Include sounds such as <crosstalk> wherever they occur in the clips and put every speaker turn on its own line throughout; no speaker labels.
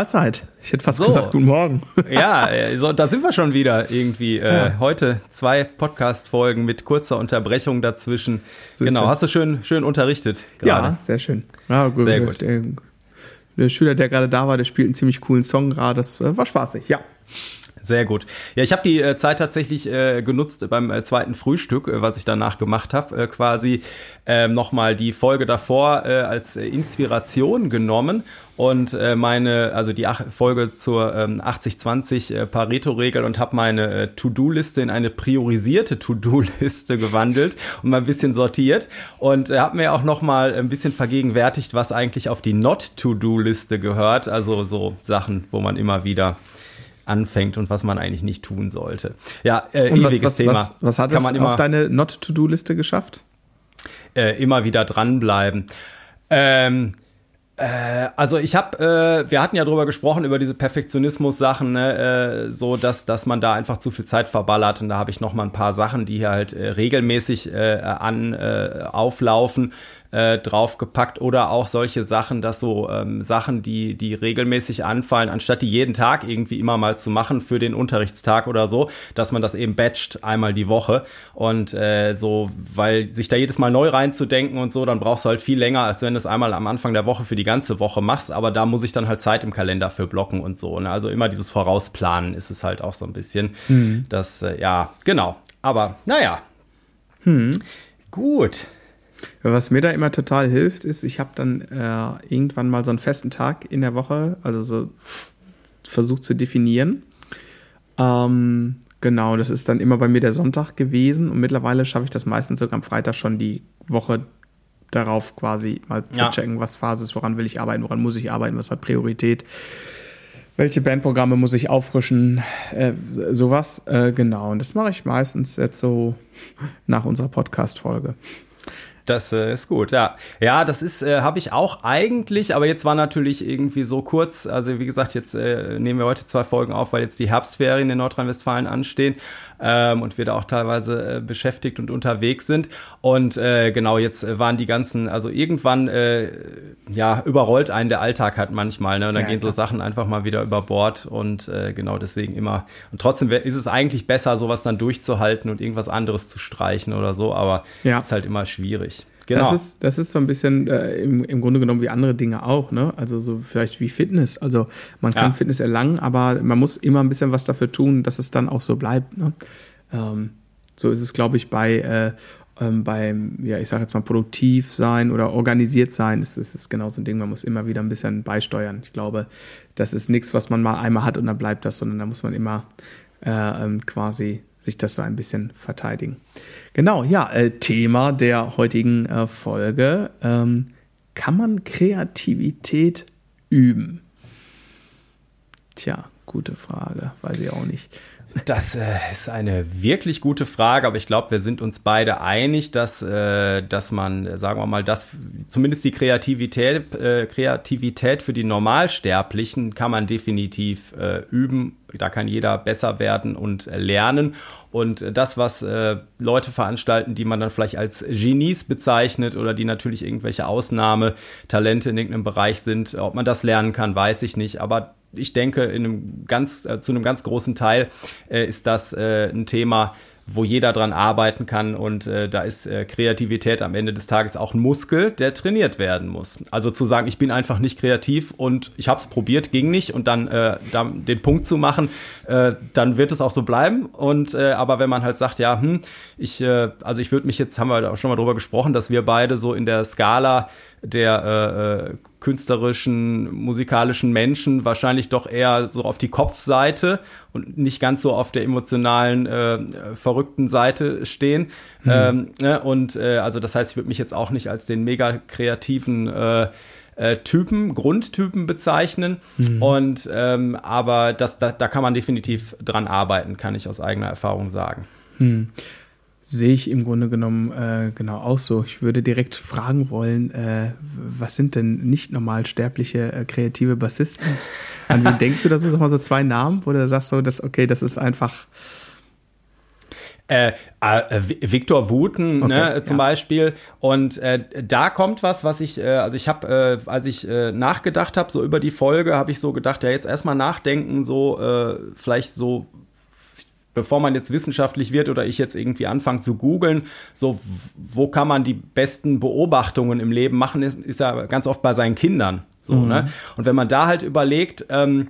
Mahlzeit. Ich hätte fast so. gesagt, guten Morgen. <laughs>
Ja, äh, so, da sind wir schon wieder irgendwie. Äh, ja. Heute zwei Podcast-Folgen mit kurzer Unterbrechung dazwischen. So genau, hast du schön, schön unterrichtet
gerade. Ja, sehr schön. Ja, gut, sehr gut. Der, der, Schüler, der gerade da war, der spielt einen ziemlich coolen Song gerade. Das äh, war spaßig, ja.
Sehr gut. Ja, ich habe die äh, Zeit tatsächlich äh, genutzt beim äh, zweiten Frühstück, äh, was ich danach gemacht habe, äh, quasi äh, nochmal die Folge davor äh, als äh, Inspiration genommen und äh, meine, also die Ach Folge zur ähm, 80-20 äh, Pareto-Regel und habe meine äh, To-Do-Liste in eine priorisierte To-Do-Liste gewandelt und mal ein bisschen sortiert und äh, habe mir auch nochmal ein bisschen vergegenwärtigt, was eigentlich auf die Not-To-Do-Liste gehört, also so Sachen, wo man immer wieder anfängt und was man eigentlich nicht tun sollte.
Ja, äh, und ewiges was, was, Thema. Was, was hat Kann es immer, auf deine Not-to-Do-Liste geschafft?
Äh, immer wieder dranbleiben. Ähm, äh, also ich habe, äh, wir hatten ja drüber gesprochen über diese Perfektionismus-Sachen, ne, äh, so dass dass man da einfach zu viel Zeit verballert. Und da habe ich noch mal ein paar Sachen, die hier halt äh, regelmäßig äh, an äh, auflaufen äh, draufgepackt oder auch solche Sachen, dass so ähm, Sachen, die, die regelmäßig anfallen, anstatt die jeden Tag irgendwie immer mal zu machen für den Unterrichtstag oder so, dass man das eben batcht einmal die Woche und äh, so, weil sich da jedes Mal neu reinzudenken und so, dann brauchst du halt viel länger, als wenn du es einmal am Anfang der Woche für die ganze Woche machst, aber da muss ich dann halt Zeit im Kalender für blocken und so. Ne? Also immer dieses Vorausplanen ist es halt auch so ein bisschen. Mhm. Das, äh, ja, genau. Aber naja. Hm. Gut.
Was mir da immer total hilft, ist, ich habe dann äh, irgendwann mal so einen festen Tag in der Woche, also so versucht zu definieren. Ähm, genau, das ist dann immer bei mir der Sonntag gewesen und mittlerweile schaffe ich das meistens sogar am Freitag schon die Woche darauf quasi mal zu ja. checken, was Phase ist, woran will ich arbeiten, woran muss ich arbeiten, was hat Priorität, welche Bandprogramme muss ich auffrischen, äh, sowas. Äh, genau, und das mache ich meistens jetzt so nach unserer Podcast-Folge.
Das äh, ist gut, ja. Ja, das ist, äh, habe ich auch eigentlich, aber jetzt war natürlich irgendwie so kurz. Also wie gesagt, jetzt äh, nehmen wir heute zwei Folgen auf, weil jetzt die Herbstferien in Nordrhein-Westfalen anstehen ähm, und wir da auch teilweise äh, beschäftigt und unterwegs sind. Und äh, genau, jetzt äh, waren die ganzen, also irgendwann, äh, ja, überrollt einen der Alltag halt manchmal, ne? Und dann ja, gehen so Sachen einfach mal wieder über Bord und äh, genau deswegen immer. Und trotzdem ist es eigentlich besser, sowas dann durchzuhalten und irgendwas anderes zu streichen oder so, aber ja. ist halt immer schwierig.
Genau. Das ist, das ist so ein bisschen äh, im, im Grunde genommen wie andere Dinge auch, ne? Also so vielleicht wie Fitness. Also man kann ja. Fitness erlangen, aber man muss immer ein bisschen was dafür tun, dass es dann auch so bleibt. Ne? Ähm, so ist es, glaube ich, bei äh, ähm, beim, ja, ich sage jetzt mal, produktiv sein oder organisiert sein, ist, ist, ist genau so ein Ding, man muss immer wieder ein bisschen beisteuern. Ich glaube, das ist nichts, was man mal einmal hat und dann bleibt das, sondern da muss man immer äh, ähm, quasi sich das so ein bisschen verteidigen. Genau, ja, äh, Thema der heutigen äh, Folge. Ähm, kann man Kreativität üben? Tja, gute Frage, weiß ich auch nicht.
Das äh, ist eine wirklich gute Frage, aber ich glaube, wir sind uns beide einig, dass, äh, dass man, sagen wir mal, dass zumindest die Kreativität, äh, Kreativität für die Normalsterblichen kann man definitiv äh, üben. Da kann jeder besser werden und lernen. Und das, was äh, Leute veranstalten, die man dann vielleicht als Genies bezeichnet oder die natürlich irgendwelche Ausnahmetalente in irgendeinem Bereich sind, ob man das lernen kann, weiß ich nicht. Aber ich denke, in einem ganz, äh, zu einem ganz großen Teil äh, ist das äh, ein Thema, wo jeder dran arbeiten kann und äh, da ist äh, Kreativität am Ende des Tages auch ein Muskel, der trainiert werden muss. Also zu sagen, ich bin einfach nicht kreativ und ich habe es probiert, ging nicht und dann, äh, dann den Punkt zu machen, äh, dann wird es auch so bleiben. Und äh, aber wenn man halt sagt, ja, hm, ich, äh, also ich würde mich jetzt, haben wir auch schon mal drüber gesprochen, dass wir beide so in der Skala der äh, äh, künstlerischen, musikalischen Menschen wahrscheinlich doch eher so auf die Kopfseite und nicht ganz so auf der emotionalen, äh, verrückten Seite stehen. Mhm. Ähm, ne? Und äh, also das heißt, ich würde mich jetzt auch nicht als den mega kreativen äh, äh, Typen, Grundtypen bezeichnen. Mhm. Und ähm, aber das, da, da kann man definitiv dran arbeiten, kann ich aus eigener Erfahrung sagen.
Mhm sehe ich im Grunde genommen äh, genau auch so. Ich würde direkt fragen wollen, äh, was sind denn nicht normal sterbliche äh, kreative Bassisten? An wen <laughs> denkst du da so? Sag mal so zwei Namen, wo du sagst so, dass, okay, das ist einfach.
Äh, äh, Victor Wooten ne, okay, ne, zum ja. Beispiel. Und äh, da kommt was, was ich, äh, also ich habe, äh, als ich äh, nachgedacht habe, so über die Folge, habe ich so gedacht, ja, jetzt erstmal nachdenken, so äh, vielleicht so bevor man jetzt wissenschaftlich wird oder ich jetzt irgendwie anfange zu googeln, so wo kann man die besten Beobachtungen im Leben machen, ist, ist ja ganz oft bei seinen Kindern. So, mhm. ne? Und wenn man da halt überlegt, ähm,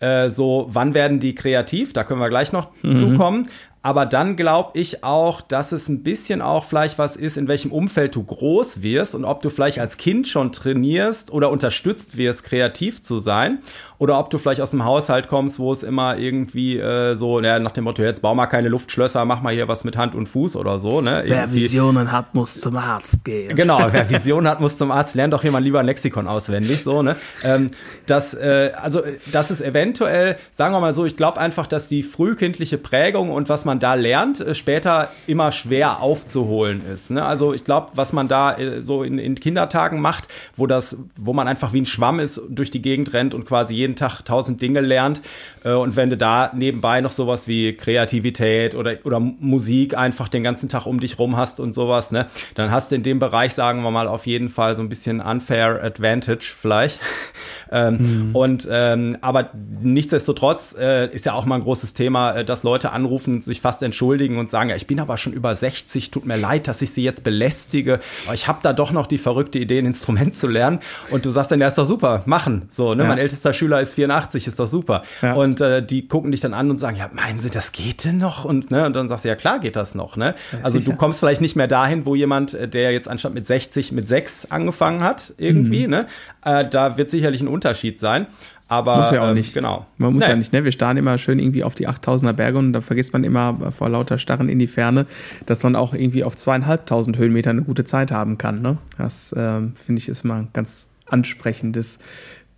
äh, so, wann werden die kreativ? Da können wir gleich noch mhm. zukommen. Aber dann glaube ich auch, dass es ein bisschen auch vielleicht was ist, in welchem Umfeld du groß wirst und ob du vielleicht als Kind schon trainierst oder unterstützt wirst, kreativ zu sein oder ob du vielleicht aus einem Haushalt kommst, wo es immer irgendwie äh, so, ja, nach dem Motto, jetzt bau mal keine Luftschlösser, mach mal hier was mit Hand und Fuß oder so. Ne?
Wer Visionen hat, muss zum Arzt gehen.
Genau, <laughs> wer Visionen hat, muss zum Arzt. Lernt doch jemand lieber ein Lexikon auswendig. So, ne? Ähm, das, äh, also, das ist eventuell, sagen wir mal so, ich glaube einfach, dass die frühkindliche Prägung und was man da lernt, äh, später immer schwer aufzuholen ist. Ne? Also ich glaube, was man da äh, so in, in Kindertagen macht, wo das, wo man einfach wie ein Schwamm ist, durch die Gegend rennt und quasi jeden Tag tausend Dinge lernt. Äh, und wenn du da nebenbei noch sowas wie Kreativität oder, oder Musik einfach den ganzen Tag um dich rum hast und sowas, ne, dann hast du in dem Bereich, sagen wir mal, auf jeden Fall so ein bisschen unfair advantage vielleicht. <laughs> ähm, mhm. Und ähm, aber nichtsdestotrotz äh, ist ja auch mal ein großes Thema, äh, dass Leute anrufen, sich fast entschuldigen und sagen, ja, ich bin aber schon über 60, tut mir leid, dass ich sie jetzt belästige, aber ich habe da doch noch die verrückte Idee, ein Instrument zu lernen. Und du sagst dann, ja, ist doch super, machen. So, ne? Ja. Mein ältester Schüler ist 84, ist doch super. Ja. Und äh, die gucken dich dann an und sagen, ja, meinen Sie, das geht denn noch? Und, ne, und dann sagst du, ja klar geht das noch. Ne? Ja, also sicher. du kommst vielleicht nicht mehr dahin, wo jemand, äh, der jetzt anstatt mit 60 mit 6 angefangen hat, irgendwie, mhm. ne? Äh, da wird sicherlich ein Unterschied sein. Aber
muss ja auch ähm, nicht. Genau. Man muss nee. ja nicht, ne? Wir starren immer schön irgendwie auf die 8000er Berge und da vergisst man immer vor lauter Starren in die Ferne, dass man auch irgendwie auf zweieinhalbtausend Höhenmeter eine gute Zeit haben kann. Ne? Das ähm, finde ich ist mal ein ganz ansprechendes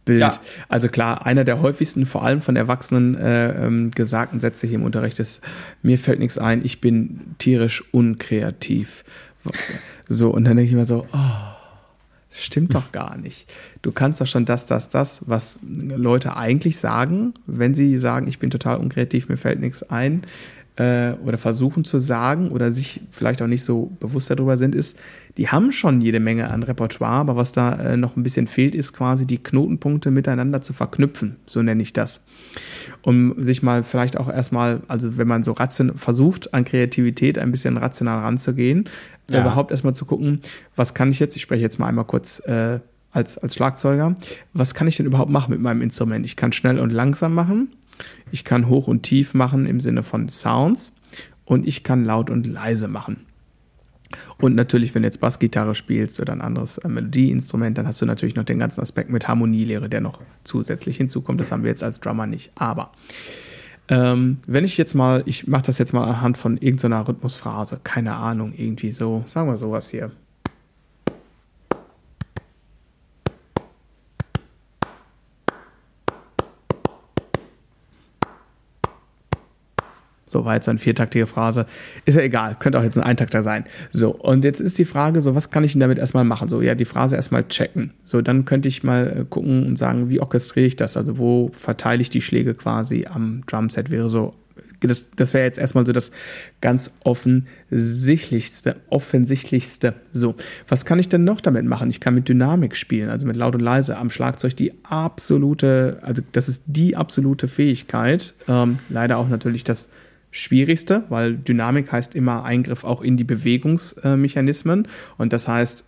Bild. Ja. Also klar, einer der häufigsten, vor allem von Erwachsenen äh, ähm, gesagten Sätze hier im Unterricht ist, mir fällt nichts ein, ich bin tierisch unkreativ. So, und dann denke ich immer so, oh, stimmt doch gar nicht. Du kannst doch schon das, das, das, was Leute eigentlich sagen, wenn sie sagen, ich bin total unkreativ, mir fällt nichts ein, äh, oder versuchen zu sagen oder sich vielleicht auch nicht so bewusst darüber sind, ist, die haben schon jede Menge an Repertoire, aber was da äh, noch ein bisschen fehlt, ist quasi die Knotenpunkte miteinander zu verknüpfen, so nenne ich das. Um sich mal vielleicht auch erstmal, also wenn man so ration versucht, an Kreativität ein bisschen rational ranzugehen, ja. überhaupt erstmal zu gucken, was kann ich jetzt, ich spreche jetzt mal einmal kurz äh, als, als Schlagzeuger, was kann ich denn überhaupt machen mit meinem Instrument? Ich kann schnell und langsam machen, ich kann hoch und tief machen im Sinne von Sounds und ich kann laut und leise machen. Und natürlich, wenn du jetzt Bassgitarre spielst oder ein anderes äh, Melodieinstrument, dann hast du natürlich noch den ganzen Aspekt mit Harmonielehre, der noch zusätzlich hinzukommt. Das haben wir jetzt als Drummer nicht. Aber ähm, wenn ich jetzt mal, ich mache das jetzt mal anhand von irgendeiner Rhythmusphrase, keine Ahnung, irgendwie so, sagen wir sowas hier. So war jetzt eine viertaktige Phrase. Ist ja egal, könnte auch jetzt ein Eintakter sein. So, und jetzt ist die Frage, so, was kann ich denn damit erstmal machen? So, ja, die Phrase erstmal checken. So, dann könnte ich mal äh, gucken und sagen, wie orchestriere ich das? Also, wo verteile ich die Schläge quasi am Drumset? Wäre so, das, das wäre jetzt erstmal so das ganz offensichtlichste, offensichtlichste. So, was kann ich denn noch damit machen? Ich kann mit Dynamik spielen, also mit laut und leise am Schlagzeug die absolute, also das ist die absolute Fähigkeit. Ähm, leider auch natürlich das Schwierigste, weil Dynamik heißt immer Eingriff auch in die Bewegungsmechanismen. Und das heißt,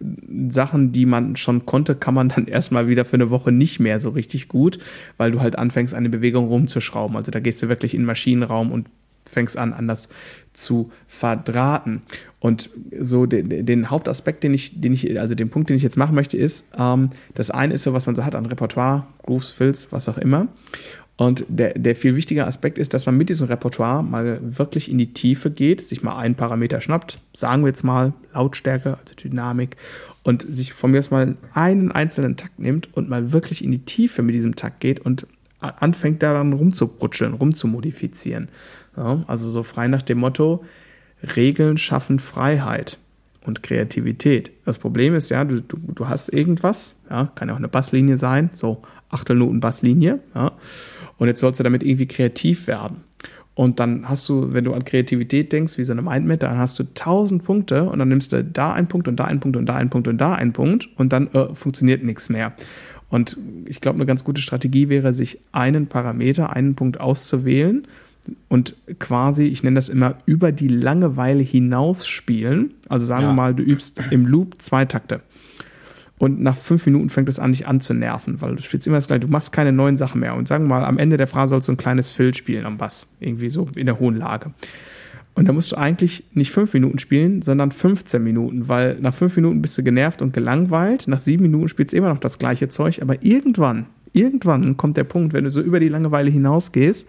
Sachen, die man schon konnte, kann man dann <laughs> erstmal wieder für eine Woche nicht mehr so richtig gut, weil du halt anfängst, eine Bewegung rumzuschrauben. Also da gehst du wirklich in den Maschinenraum und fängst an, anders zu verdrahten. Und so den, den, Hauptaspekt, den ich, den ich, also den Punkt, den ich jetzt machen möchte, ist, ähm, das eine ist so, was man so hat an Repertoire, Grooves, Fills, was auch immer. Und der, der viel wichtige Aspekt ist, dass man mit diesem Repertoire mal wirklich in die Tiefe geht, sich mal einen Parameter schnappt, sagen wir jetzt mal Lautstärke, also Dynamik, und sich von mir aus mal einen einzelnen Takt nimmt und mal wirklich in die Tiefe mit diesem Takt geht und anfängt daran rumzubrutscheln, rumzumodifizieren. Ja, also so frei nach dem Motto, Regeln schaffen Freiheit und Kreativität. Das Problem ist ja, du, du, du hast irgendwas, ja, kann ja auch eine Basslinie sein, so Achtelnoten Basslinie, ja, und jetzt sollst du damit irgendwie kreativ werden. Und dann hast du, wenn du an Kreativität denkst, wie so eine Mindmap, dann hast du tausend Punkte und dann nimmst du da einen Punkt und da einen Punkt und da einen Punkt und da einen Punkt und dann äh, funktioniert nichts mehr. Und ich glaube, eine ganz gute Strategie wäre, sich einen Parameter, einen Punkt auszuwählen und quasi, ich nenne das immer, über die Langeweile hinaus spielen. Also sagen ja. wir mal, du übst im Loop zwei Takte. Und nach fünf Minuten fängt es an, dich anzunerven, weil du spielst immer das gleiche, du machst keine neuen Sachen mehr. Und sagen wir mal, am Ende der Phrase sollst du ein kleines Fill spielen am Bass, irgendwie so in der hohen Lage. Und da musst du eigentlich nicht fünf Minuten spielen, sondern 15 Minuten, weil nach fünf Minuten bist du genervt und gelangweilt. Nach sieben Minuten spielst du immer noch das gleiche Zeug, aber irgendwann, irgendwann kommt der Punkt, wenn du so über die Langeweile hinausgehst,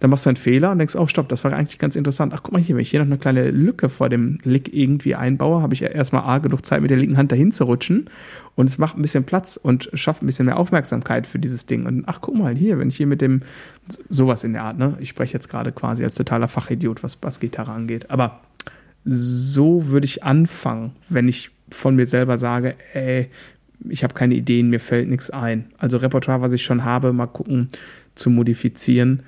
dann machst du einen Fehler und denkst, oh stopp, das war eigentlich ganz interessant. Ach guck mal hier, wenn ich hier noch eine kleine Lücke vor dem Lick irgendwie einbaue, habe ich ja erstmal A genug Zeit mit der linken Hand dahin zu rutschen und es macht ein bisschen Platz und schafft ein bisschen mehr Aufmerksamkeit für dieses Ding. Und ach guck mal hier, wenn ich hier mit dem sowas in der Art, ne? Ich spreche jetzt gerade quasi als totaler Fachidiot, was Bassgitarre angeht, aber so würde ich anfangen, wenn ich von mir selber sage, ey, ich habe keine Ideen, mir fällt nichts ein. Also Repertoire, was ich schon habe, mal gucken zu modifizieren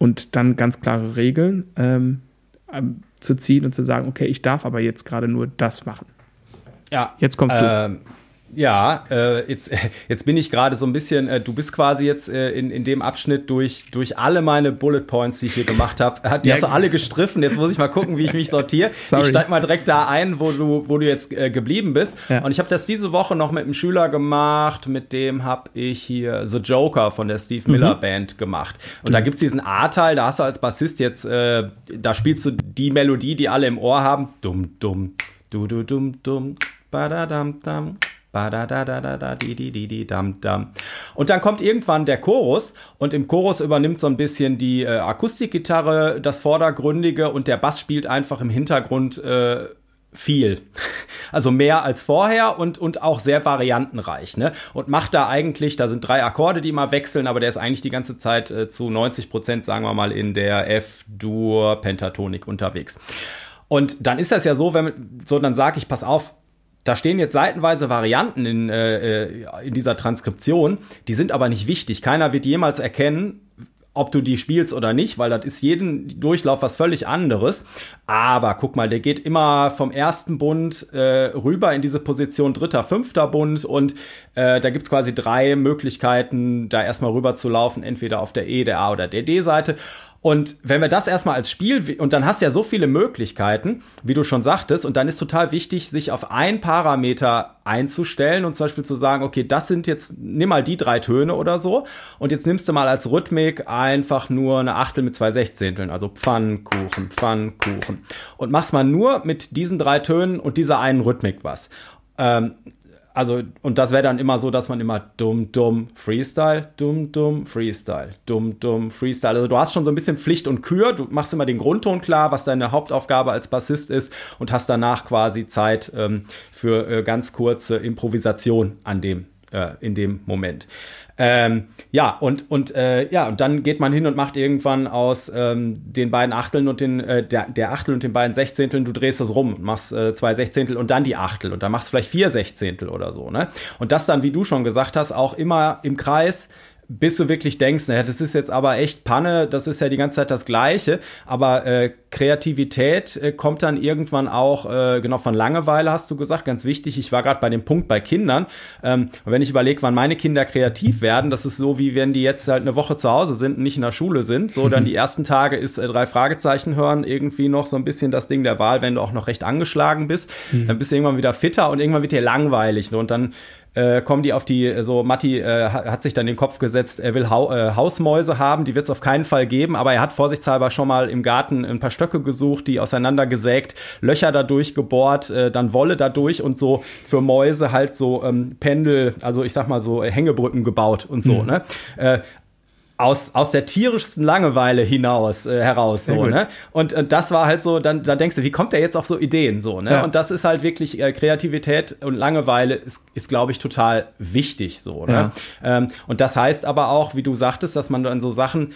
und dann ganz klare Regeln ähm, ähm, zu ziehen und zu sagen, okay, ich darf aber jetzt gerade nur das machen.
Ja. Jetzt kommst ähm, du. Ja, äh, jetzt, jetzt bin ich gerade so ein bisschen, äh, du bist quasi jetzt äh, in, in dem Abschnitt durch, durch alle meine Bullet Points, die ich hier gemacht habe. <laughs> Die ja. hast du alle gestriffen. Jetzt muss ich mal gucken, wie ich mich sortiere. <laughs> Ich steig mal direkt da ein, wo du, wo du jetzt äh, geblieben bist. Ja. Und ich habe das diese Woche noch mit einem Schüler gemacht, mit dem habe ich hier The Joker von der Steve Miller mhm. Band gemacht. Und mhm. da gibt's diesen A-Teil, da hast du als Bassist jetzt, äh, da spielst du die Melodie, die alle im Ohr haben. Dumm, dumm, du, du, dumm, dumm, badadam, dam. Und dann kommt irgendwann der Chorus und im Chorus übernimmt so ein bisschen die äh, Akustikgitarre das Vordergründige und der Bass spielt einfach im Hintergrund äh, viel. <laughs> Also mehr als vorher und, und auch sehr variantenreich. Ne? Und macht da eigentlich, da sind drei Akkorde, die immer wechseln, aber der ist eigentlich die ganze Zeit äh, zu 90 Prozent, sagen wir mal, in der F-Dur-Pentatonik unterwegs. Und dann ist das ja so, wenn so dann sage ich, pass auf, da stehen jetzt seitenweise Varianten in, äh, äh, in dieser Transkription, die sind aber nicht wichtig. Keiner wird jemals erkennen, ob du die spielst oder nicht, weil das ist jeden Durchlauf was völlig anderes. Aber guck mal, der geht immer vom ersten Bund äh, rüber in diese Position dritter, fünfter Bund und äh, da gibt's quasi drei Möglichkeiten, da erstmal rüber zu laufen, entweder auf der E, der A oder der D-Seite. Und wenn wir das erstmal als Spiel, und dann hast du ja so viele Möglichkeiten, wie du schon sagtest, und dann ist total wichtig, sich auf ein Parameter einzustellen und zum Beispiel zu sagen, okay, das sind jetzt, nimm mal die drei Töne oder so, und jetzt nimmst du mal als Rhythmik einfach nur eine Achtel mit zwei Sechzehnteln, also Pfannkuchen, Pfannkuchen, und machst mal nur mit diesen drei Tönen und dieser einen Rhythmik was. Ähm, also, und das wäre dann immer so, dass man immer dumm, dumm, Freestyle, dumm, dumm, Freestyle, dumm, dumm, Freestyle. Also du hast schon so ein bisschen Pflicht und Kür, du machst immer den Grundton klar, was deine Hauptaufgabe als Bassist ist und hast danach quasi Zeit ähm, für äh, ganz kurze Improvisation an dem, äh, in dem Moment. Ähm, ja, und, und, äh, ja, und dann geht man hin und macht irgendwann aus ähm, den beiden Achteln und den, äh, der, der Achtel und den beiden Sechzehnteln, du drehst das rum, machst äh, zwei Sechzehntel und dann die Achtel und dann machst du vielleicht vier Sechzehntel oder so, ne? Und das dann, wie du schon gesagt hast, auch immer im Kreis bis du wirklich denkst, naja, das ist jetzt aber echt Panne, das ist ja die ganze Zeit das Gleiche, aber äh, Kreativität äh, kommt dann irgendwann auch, äh, genau von Langeweile hast du gesagt, ganz wichtig, ich war gerade bei dem Punkt bei Kindern, ähm, wenn ich überlege, wann meine Kinder kreativ werden, das ist so, wie wenn die jetzt halt eine Woche zu Hause sind und nicht in der Schule sind, so dann <laughs> die ersten Tage ist äh, drei Fragezeichen hören, irgendwie noch so ein bisschen das Ding der Wahl, wenn du auch noch recht angeschlagen bist, mhm. dann bist du irgendwann wieder fitter und irgendwann wird dir langweilig ne? und dann äh, kommen die auf die, so Matti äh, hat sich dann den Kopf gesetzt, er will Hau äh, Hausmäuse haben, die wird es auf keinen Fall geben, aber er hat vorsichtshalber schon mal im Garten ein paar Stöcke gesucht, die auseinandergesägt, Löcher dadurch gebohrt, äh, dann Wolle dadurch und so für Mäuse halt so ähm, Pendel, also ich sag mal so Hängebrücken gebaut und so, mhm. ne? Äh, aus, aus der tierischsten Langeweile hinaus äh, heraus so ne und, und das war halt so dann da denkst du wie kommt der jetzt auf so Ideen so ne ja. und das ist halt wirklich äh, Kreativität und Langeweile ist, ist glaube ich total wichtig so ne ja. ähm, und das heißt aber auch wie du sagtest dass man dann so Sachen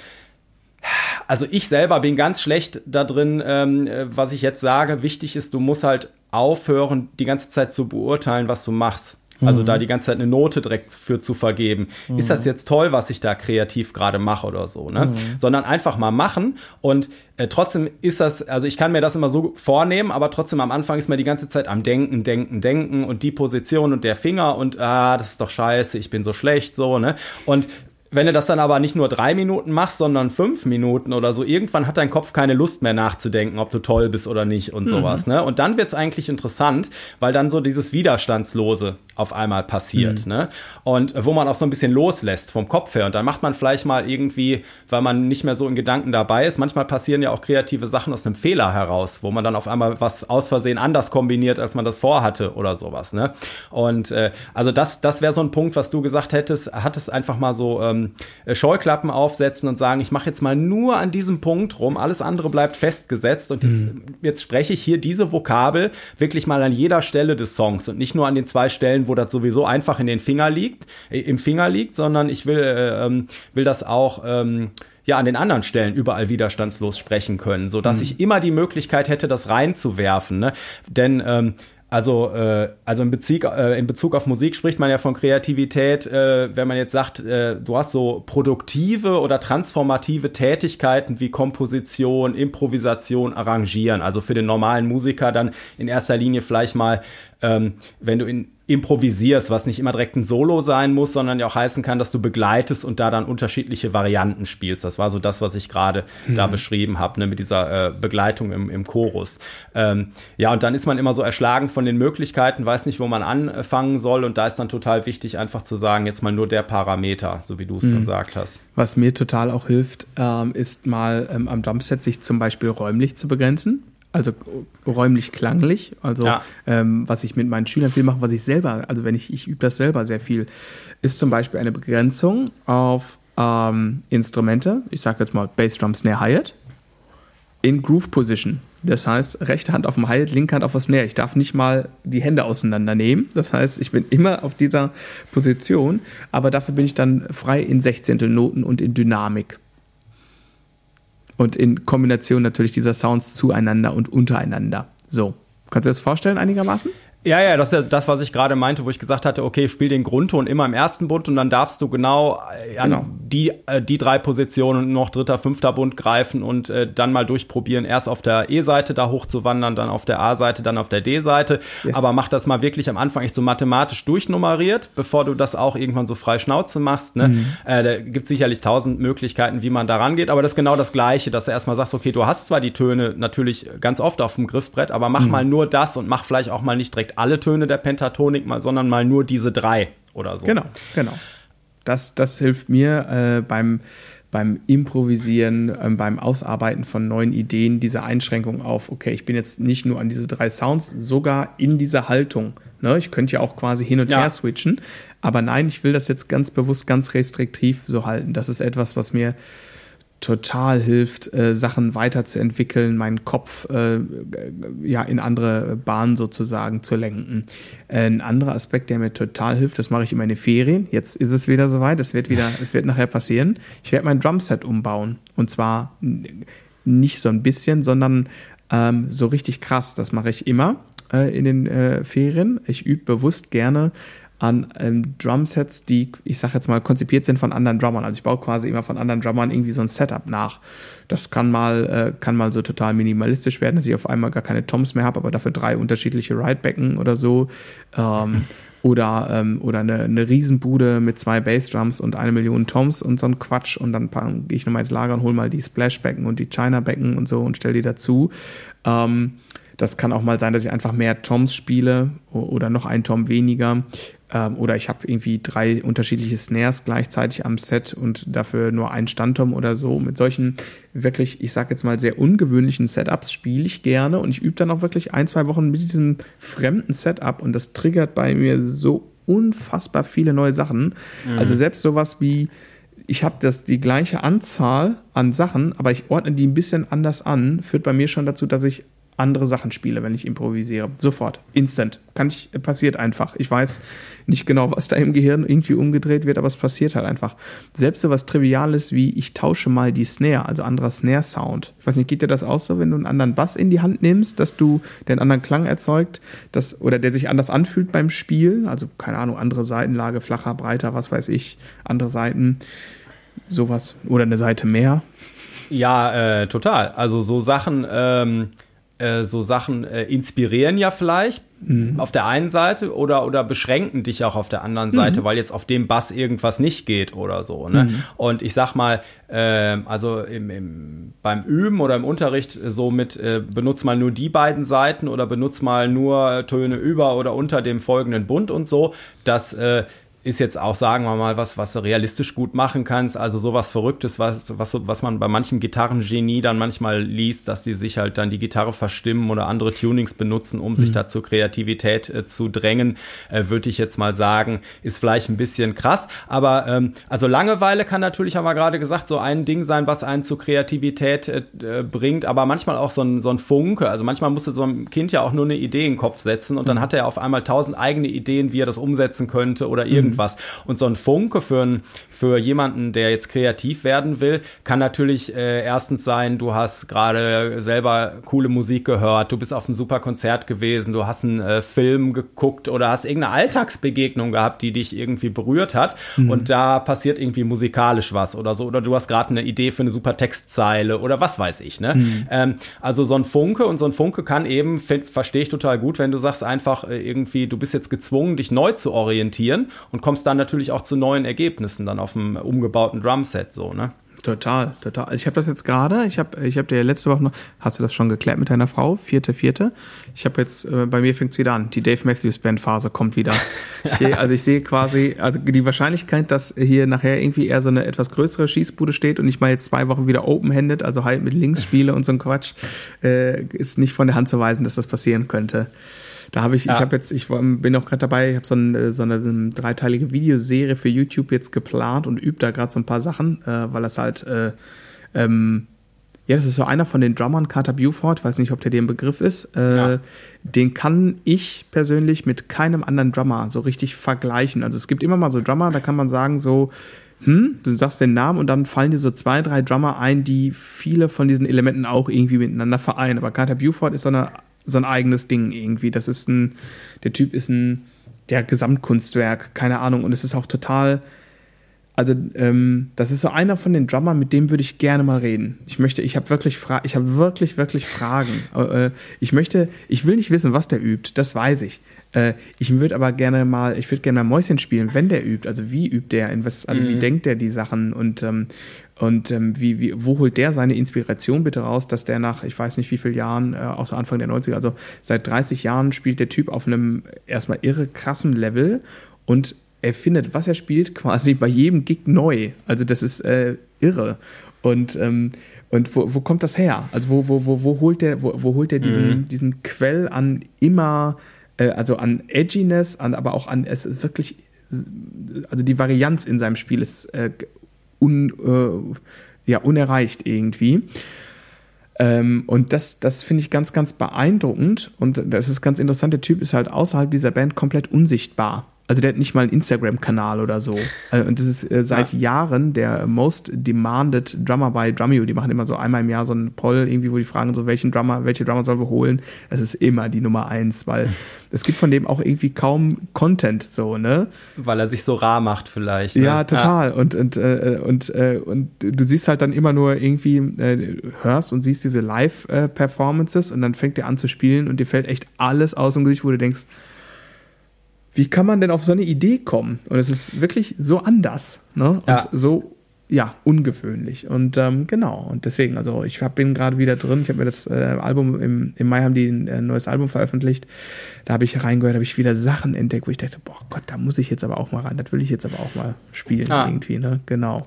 also ich selber bin ganz schlecht da drin, ähm, was ich jetzt sage. Wichtig ist, du musst halt aufhören, die ganze Zeit zu beurteilen, was du machst. Also mhm. da die ganze Zeit eine Note direkt für zu vergeben. Mhm. Ist das jetzt toll, was ich da kreativ gerade mache oder so, ne? Mhm. Sondern einfach mal machen und äh, trotzdem ist das, also ich kann mir das immer so vornehmen, aber trotzdem am Anfang ist man die ganze Zeit am Denken, Denken, Denken und die Position und der Finger und ah, das ist doch scheiße, ich bin so schlecht, so, ne? Und wenn du das dann aber nicht nur drei Minuten machst, sondern fünf Minuten oder so, irgendwann hat dein Kopf keine Lust mehr nachzudenken, ob du toll bist oder nicht und mhm. sowas. Ne? Und dann wird's eigentlich interessant, weil dann so dieses Widerstandslose auf einmal passiert. Mhm. Ne? Und wo man auch so ein bisschen loslässt vom Kopf her. Und dann macht man vielleicht mal irgendwie, weil man nicht mehr so in Gedanken dabei ist, manchmal passieren ja auch kreative Sachen aus einem Fehler heraus, wo man dann auf einmal was aus Versehen anders kombiniert, als man das vorhatte oder sowas. Ne? Und äh, also das, das wäre so ein Punkt, was du gesagt hättest, hat es einfach mal so ähm, äh, Scheuklappen aufsetzen und sagen, ich mache jetzt mal nur an diesem Punkt rum, alles andere bleibt festgesetzt und jetzt, mhm. jetzt spreche ich hier diese Vokabel wirklich mal an jeder Stelle des Songs und nicht nur an den zwei Stellen, wo das sowieso einfach in den Finger liegt, äh, im Finger liegt, sondern ich will, äh, ähm, will das auch ähm, ja an den anderen Stellen überall widerstandslos sprechen können, so dass mhm. ich immer die Möglichkeit hätte, das reinzuwerfen. Ne? Denn ähm, also, äh, also in, Bezug, äh, in Bezug auf Musik spricht man ja von Kreativität, äh, wenn man jetzt sagt, äh, du hast so produktive oder transformative Tätigkeiten wie Komposition, Improvisation, Arrangieren. Also für den normalen Musiker dann in erster Linie vielleicht mal, ähm, wenn du in improvisierst, was nicht immer direkt ein Solo sein muss, sondern ja auch heißen kann, dass du begleitest und da dann unterschiedliche Varianten spielst. Das war so das, was ich gerade mhm. da beschrieben habe, ne, mit dieser äh, Begleitung im, im Chorus. Ähm, ja, und dann ist man immer so erschlagen von den Möglichkeiten, weiß nicht, wo man anfangen soll und da ist dann total wichtig, einfach zu sagen, jetzt mal nur der Parameter, so wie du es mhm. gesagt hast.
Was mir total auch hilft, ähm, ist mal ähm, am Drumset sich zum Beispiel räumlich zu begrenzen also räumlich klanglich, also ja. ähm, was ich mit meinen Schülern viel mache, was ich selber, also wenn ich, ich übe das selber sehr viel, ist zum Beispiel eine Begrenzung auf ähm, Instrumente, ich sage jetzt mal Bass Drum Snare Hi-Hat, in Groove Position. Das heißt, rechte Hand auf dem Hi-Hat, linke Hand auf der Snare. Ich darf nicht mal die Hände auseinandernehmen. Das heißt, ich bin immer auf dieser Position, aber dafür bin ich dann frei in Sechzehntel Noten und in Dynamik. Und in Kombination natürlich dieser Sounds zueinander und untereinander. So. Kannst du dir das vorstellen einigermaßen?
Ja, ja, das ist ja das, was ich gerade meinte, wo ich gesagt hatte, okay, spiel den Grundton immer im ersten Bund und dann darfst du genau äh, an genau. die, äh, die drei Positionen noch dritter, fünfter Bund greifen und äh, dann mal durchprobieren, erst auf der E-Seite da hochzuwandern, dann auf der A-Seite, dann auf der D-Seite. Yes. Aber mach das mal wirklich am Anfang echt so mathematisch durchnummeriert, bevor du das auch irgendwann so frei Schnauze machst. Ne? Mhm. Äh, da gibt sicherlich tausend Möglichkeiten, wie man da rangeht, aber das ist genau das Gleiche, dass du erstmal sagst, okay, du hast zwar die Töne natürlich ganz oft auf dem Griffbrett, aber mach mhm. mal nur das und mach vielleicht auch mal nicht direkt alle Töne der Pentatonik, mal, sondern mal nur diese drei oder so.
Genau, genau. Das, das hilft mir äh, beim, beim Improvisieren, äh, beim Ausarbeiten von neuen Ideen, diese Einschränkung auf, okay, ich bin jetzt nicht nur an diese drei Sounds, sogar in dieser Haltung. Ne? Ich könnte ja auch quasi hin und ja. her switchen, aber nein, ich will das jetzt ganz bewusst, ganz restriktiv so halten. Das ist etwas, was mir total hilft, äh, Sachen weiterzuentwickeln, meinen Kopf äh, ja in andere Bahnen sozusagen zu lenken. Äh, ein anderer Aspekt, der mir total hilft, das mache ich in meine Ferien. Jetzt ist es wieder soweit, es wird wieder, es wird nachher passieren. Ich werde mein Drumset umbauen und zwar nicht so ein bisschen, sondern ähm, so richtig krass. Das mache ich immer äh, in den äh, Ferien. Ich übe bewusst gerne an ähm, Drumsets, die, ich sag jetzt mal, konzipiert sind von anderen Drummern. Also ich baue quasi immer von anderen Drummern irgendwie so ein Setup nach. Das kann mal, äh, kann mal so total minimalistisch werden, dass ich auf einmal gar keine Toms mehr habe, aber dafür drei unterschiedliche Ridebecken oder so. Ähm, <laughs> oder, ähm, oder eine, eine Riesenbude mit zwei Bassdrums und eine Million Toms und so ein Quatsch. Und dann gehe ich nochmal ins Lager und hole mal die Splashbecken und die China-Becken und so und stelle die dazu. Ähm, das kann auch mal sein, dass ich einfach mehr Toms spiele oder noch ein Tom weniger. Ähm, oder ich habe irgendwie drei unterschiedliche Snares gleichzeitig am Set und dafür nur einen Standtom oder so. Mit solchen wirklich, ich sag jetzt mal, sehr ungewöhnlichen Setups spiele ich gerne und ich übe dann auch wirklich ein, zwei Wochen mit diesem fremden Setup und das triggert bei mir so unfassbar viele neue Sachen. Mhm. Also selbst sowas wie ich habe das die gleiche Anzahl an Sachen, aber ich ordne die ein bisschen anders an, führt bei mir schon dazu, dass ich andere Sachen spiele, wenn ich improvisiere. Sofort, instant. Kann ich, passiert einfach. Ich weiß nicht genau, was da im Gehirn irgendwie umgedreht wird, aber es passiert halt einfach. Selbst so was Triviales wie ich tausche mal die Snare, also anderer Snare-Sound. Ich weiß nicht, geht dir das auch so, wenn du einen anderen Bass in die Hand nimmst, dass du den anderen Klang erzeugt, dass, oder der sich anders anfühlt beim Spielen? Also, keine Ahnung, andere Seitenlage, flacher, breiter, was weiß ich, andere Seiten, sowas. Oder eine Seite mehr.
Ja, äh, total. Also so Sachen, ähm, äh, so Sachen äh, inspirieren ja vielleicht mhm. auf der einen Seite oder, oder beschränken dich auch auf der anderen Seite, mhm. weil jetzt auf dem Bass irgendwas nicht geht oder so. Ne? Mhm. Und ich sag mal, äh, also im, im, beim Üben oder im Unterricht so mit äh, benutzt mal nur die beiden Seiten oder benutzt mal nur Töne über oder unter dem folgenden Bund und so. Das äh, ist jetzt auch, sagen wir mal, was, was du realistisch gut machen kannst. Also sowas Verrücktes, was, was, was man bei manchem Gitarrengenie dann manchmal liest, dass die sich halt dann die Gitarre verstimmen oder andere Tunings benutzen, um mhm. sich da zur Kreativität äh, zu drängen, äh, würde ich jetzt mal sagen, ist vielleicht ein bisschen krass. Aber ähm, also Langeweile kann natürlich, haben wir gerade gesagt, so ein Ding sein, was einen zur Kreativität äh, äh, bringt, aber manchmal auch so ein, so ein Funke. Also manchmal musste so ein Kind ja auch nur eine Idee in den Kopf setzen und dann mhm. hat er auf einmal tausend eigene Ideen, wie er das umsetzen könnte oder irgendwas. Mhm irgendwas. Und so ein Funke für, ein, für jemanden, der jetzt kreativ werden will, kann natürlich äh, erstens sein, du hast gerade selber coole Musik gehört, du bist auf einem super Konzert gewesen, du hast einen äh, Film geguckt oder hast irgendeine Alltagsbegegnung gehabt, die dich irgendwie berührt hat mhm. und da passiert irgendwie musikalisch was oder so oder du hast gerade eine Idee für eine super Textzeile oder was weiß ich. Ne? Mhm. Ähm, also so ein Funke und so ein Funke kann eben, verstehe ich total gut, wenn du sagst einfach äh, irgendwie, du bist jetzt gezwungen, dich neu zu orientieren und kommst dann natürlich auch zu neuen Ergebnissen dann auf dem umgebauten Drumset so, ne?
Total, total. Also ich habe das jetzt gerade, ich habe ich hab dir letzte Woche noch, hast du das schon geklärt mit deiner Frau? Vierte, vierte. Ich habe jetzt, äh, bei mir fängt es wieder an. Die Dave Matthews Band Phase kommt wieder. Ich seh, also ich sehe quasi, also die Wahrscheinlichkeit, dass hier nachher irgendwie eher so eine etwas größere Schießbude steht und ich mal jetzt zwei Wochen wieder open-handed, also halt mit Links spiele und so ein Quatsch, äh, ist nicht von der Hand zu weisen, dass das passieren könnte. Da habe ich, ja. ich habe jetzt, ich bin auch gerade dabei, ich habe so, ein, so, eine, dreiteilige Videoserie für YouTube jetzt geplant und übe da gerade so ein paar Sachen, äh, weil das halt, äh, ähm, ja, das ist so einer von den Drummern, Carter Buford, weiß nicht, ob der den Begriff ist. Äh, ja. Den kann ich persönlich mit keinem anderen Drummer so richtig vergleichen. Also es gibt immer mal so Drummer, da kann man sagen, so, hm, du sagst den Namen und dann fallen dir so zwei, drei Drummer ein, die viele von diesen Elementen auch irgendwie miteinander vereinen. Aber Carter Buford ist so eine so ein eigenes Ding irgendwie. Das ist ein, der Typ ist ein, der Gesamtkunstwerk, keine Ahnung. Und es ist auch total, also ähm, das ist so einer von den Drummern, mit dem würde ich gerne mal reden. Ich möchte, ich habe wirklich Fragen, ich habe wirklich, wirklich Fragen. <laughs> Äh, ich möchte, ich will nicht wissen, was der übt, das weiß ich. Äh, ich würde aber gerne mal, ich würde gerne mal Mäuschen spielen, wenn der übt. Also wie übt der, in was, also mhm. wie denkt der die Sachen und ähm, und ähm, wie, wie, wo holt der seine Inspiration bitte raus, dass der nach, ich weiß nicht wie vielen Jahren, äh, so Anfang der 90er, also seit 30 Jahren spielt der Typ auf einem erstmal irre krassen Level und er findet, was er spielt, <laughs> quasi bei jedem Gig neu. Also das ist äh, irre. Und, ähm, und wo, wo kommt das her? Also wo, wo, wo, wo holt der, wo, wo holt der diesen, mhm. diesen Quell an immer, äh, also an Edginess, an, aber auch an, es ist wirklich, also die Varianz in seinem Spiel ist äh, un, äh, ja, unerreicht irgendwie. Ähm, und das, das finde ich ganz, ganz beeindruckend. Und das ist ganz interessant. Der Typ ist halt außerhalb dieser Band komplett unsichtbar. Also der hat nicht mal einen Instagram-Kanal oder so. Äh, und das ist äh, seit ja. Jahren der most demanded Drummer bei Drumeo. Die machen immer so einmal im Jahr so einen Poll, irgendwie, wo die fragen, so welchen Drummer, welche Drummer sollen wir holen. Das ist immer die Nummer eins, weil <laughs> es gibt von dem auch irgendwie kaum Content, so, ne?
Weil er sich so rar macht vielleicht.
Ne? Ja, total. Ja. Und, und, äh, und, äh, und du siehst halt dann immer nur irgendwie, äh, hörst und siehst diese Live-Performances und dann fängt er an zu spielen und dir fällt echt alles aus dem Gesicht, wo du denkst, wie kann man denn auf so eine Idee kommen? Und es ist wirklich so anders, ne? Und ja. so ja, ungewöhnlich. Und ähm, genau, und deswegen, also ich hab, bin gerade wieder drin. Ich habe mir das äh, Album im, im Mai haben die ein äh, neues Album veröffentlicht. Da habe ich reingehört, habe ich wieder Sachen entdeckt, wo ich dachte, boah Gott, da muss ich jetzt aber auch mal rein. Das will ich jetzt aber auch mal spielen ah. irgendwie, ne? Genau.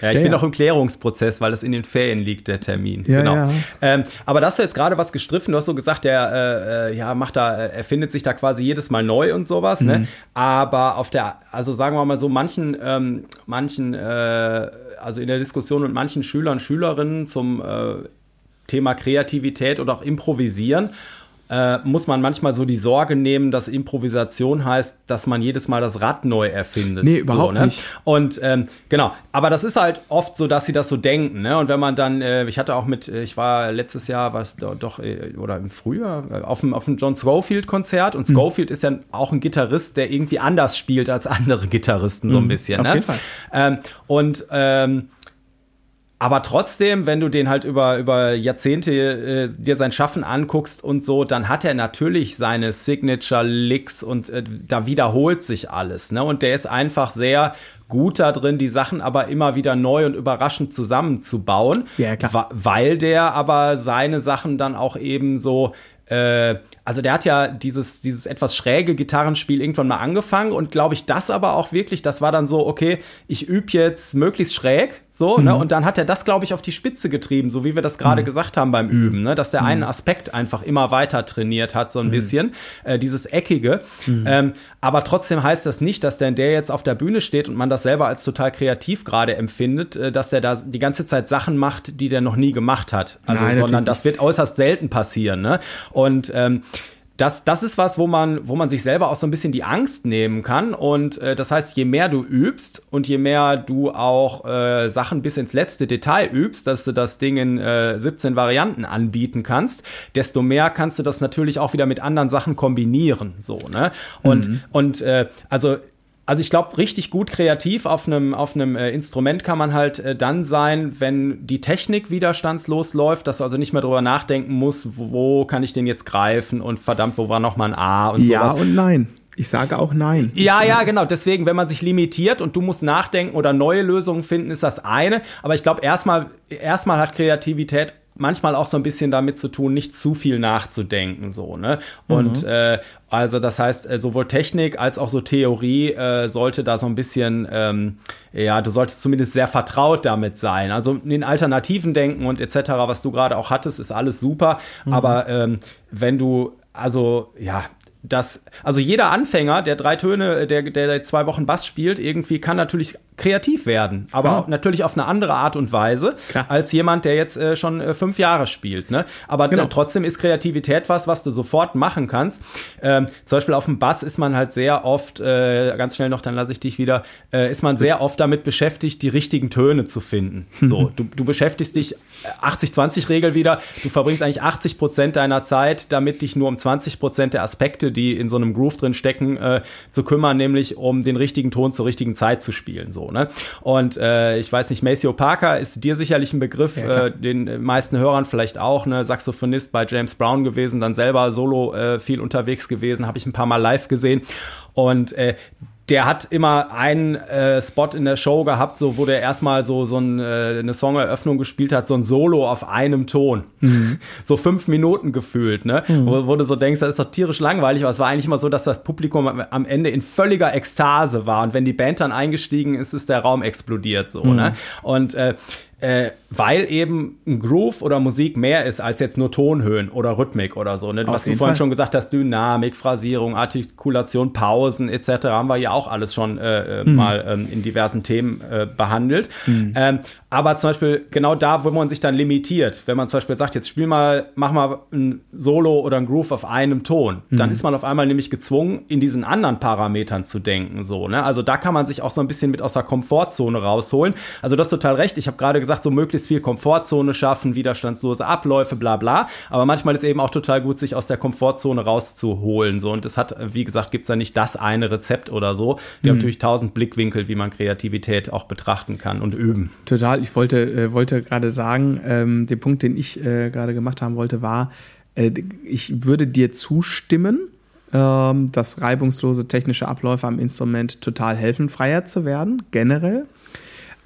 Ja, ich ja, bin ja. auch im Klärungsprozess, weil das in den Ferien liegt, der Termin. Ja, genau. Ja. Ähm, aber da hast du jetzt gerade was gestriffen. Du hast so gesagt, der äh, äh ja macht da, äh, erfindet sich da quasi jedes Mal neu und sowas. Ne? Mhm. Ne? Aber auf der, also sagen wir mal so, manchen, ähm, manchen äh, also in der Diskussion mit manchen Schülern, Schülerinnen zum äh, Thema Kreativität oder auch Improvisieren äh, muss man manchmal so die Sorge nehmen, dass Improvisation heißt, dass man jedes Mal das Rad neu erfindet.
Nee, überhaupt
so, ne?
nicht.
Und ähm, genau, aber das ist halt oft so, dass sie das so denken. Ne? Und wenn man dann, äh, ich hatte auch mit, äh, ich war letztes Jahr, was doch, äh, oder im Frühjahr, auf dem, auf dem John Schofield-Konzert. Und hm. Schofield mhm. ist ja auch ein Gitarrist, der irgendwie anders spielt als andere Gitarristen, so ein mhm, bisschen. Auf ne? jeden Fall. Ähm, und ähm, aber trotzdem, wenn du den halt über, über Jahrzehnte äh, dir sein Schaffen anguckst und so, dann hat er natürlich seine Signature-Licks und äh, da wiederholt sich alles. Ne? Und der ist einfach sehr gut da drin, die Sachen aber immer wieder neu und überraschend zusammenzubauen. Ja, klar. Weil der aber seine Sachen dann auch eben so äh, also der hat ja dieses, dieses etwas schräge Gitarrenspiel irgendwann mal angefangen und glaube ich, das aber auch wirklich, das war dann so, okay, ich übe jetzt möglichst schräg, so, ne? mhm. ne? Und dann hat er das, glaube ich, auf die Spitze getrieben, so wie wir das gerade mhm. gesagt haben beim Üben, ne? Dass der mhm. einen Aspekt einfach immer weiter trainiert hat, so ein mhm. bisschen, äh, dieses Eckige. Mhm. Ähm, aber trotzdem heißt das nicht, dass der, der jetzt auf der Bühne steht und man das selber als total kreativ gerade empfindet, äh, dass der da die ganze Zeit Sachen macht, die der noch nie gemacht hat. Also, Nein, sondern das wird äußerst selten passieren, ne? Und ähm, das, das ist was, wo man, wo man sich selber auch so ein bisschen die Angst nehmen kann. Und äh, das heißt, je mehr du übst und je mehr du auch äh, Sachen bis ins letzte Detail übst, dass du das Ding in äh, 17 Varianten anbieten kannst, desto mehr kannst du das natürlich auch wieder mit anderen Sachen kombinieren. So, ne? Und, mhm. und äh, also also ich glaube, richtig gut kreativ auf einem auf einem äh, Instrument kann man halt äh, dann sein, wenn die Technik widerstandslos läuft, dass du also nicht mehr drüber nachdenken musst, wo, wo kann ich den jetzt greifen und verdammt, wo war noch mal ein A und
ja sowas. Ja und nein. Ich sage auch nein.
Ja, ja, genau. Deswegen, wenn man sich limitiert und du musst nachdenken oder neue Lösungen finden, ist das eine. Aber ich glaube, erstmal, erstmal hat Kreativität manchmal auch so ein bisschen damit zu tun, nicht zu viel nachzudenken, so, ne? Und mhm. äh, also das heißt, äh, sowohl Technik als auch so Theorie äh, sollte da so ein bisschen, ähm, ja, du solltest zumindest sehr vertraut damit sein. Also in den Alternativen denken und etc., was du gerade auch hattest, ist alles super. Mhm. Aber ähm, wenn du also ja, das, also jeder Anfänger, der drei Töne, der, der zwei Wochen Bass spielt, irgendwie kann natürlich kreativ werden, aber ja. natürlich auf eine andere Art und Weise Klar. als jemand, der jetzt äh, schon äh, fünf Jahre spielt. Ne? Aber genau. trotzdem ist Kreativität was, was du sofort machen kannst. Ähm, zum Beispiel auf dem Bass ist man halt sehr oft, äh, ganz schnell noch, dann lasse ich dich wieder, äh, ist man sehr oft damit beschäftigt, die richtigen Töne zu finden. <laughs> So, du, du beschäftigst dich 80-20-Regel wieder, du verbringst eigentlich 80 Prozent deiner Zeit, damit dich nur um 20 Prozent der Aspekte die in so einem Groove drin stecken, äh, zu kümmern, nämlich um den richtigen Ton zur richtigen Zeit zu spielen. So, ne? Und äh, ich weiß nicht, Maceo Parker ist dir sicherlich ein Begriff, ja, äh, den meisten Hörern vielleicht auch, ne? Saxophonist bei James Brown gewesen, dann selber solo äh, viel unterwegs gewesen, habe ich ein paar Mal live gesehen. Und äh, der hat immer einen äh, Spot in der Show gehabt, so wo der erstmal so so ein, äh, eine Songeröffnung gespielt hat, so ein Solo auf einem Ton, mhm. <laughs> so fünf Minuten gefühlt, ne, mhm. wo, wo, du so denkst, das ist doch tierisch langweilig, aber es war eigentlich immer so, dass das Publikum am Ende in völliger Ekstase war und wenn die Band dann eingestiegen ist, ist der Raum explodiert so, mhm. ne, und äh, äh, weil eben ein Groove oder Musik mehr ist als jetzt nur Tonhöhen oder Rhythmik oder so. Ne? Was du vorhin Fall. schon gesagt hast, Dynamik, Phrasierung, Artikulation, Pausen etc. haben wir ja auch alles schon äh, mhm. mal ähm, in diversen Themen äh, behandelt. Mhm. Ähm, aber zum Beispiel genau da, wo man sich dann limitiert, wenn man zum Beispiel sagt, jetzt spiel mal, mach mal ein Solo oder ein Groove auf einem Ton, mhm. dann ist man auf einmal nämlich gezwungen, in diesen anderen Parametern zu denken. So, ne? Also da kann man sich auch so ein bisschen mit aus der Komfortzone rausholen. Also du hast total recht. Ich habe gerade gesagt, so möglichst viel Komfortzone schaffen, widerstandslose Abläufe, bla bla. Aber manchmal ist eben auch total gut, sich aus der Komfortzone rauszuholen. So. Und es hat, wie gesagt, gibt es da nicht das eine Rezept oder so. Die mhm. haben natürlich tausend Blickwinkel, wie man Kreativität auch betrachten kann und üben.
Total. Ich wollte, äh, wollte gerade sagen, ähm, den Punkt, den ich äh, gerade gemacht haben wollte, war, äh, ich würde dir zustimmen, ähm, dass reibungslose technische Abläufe am Instrument total helfen, freier zu werden, generell.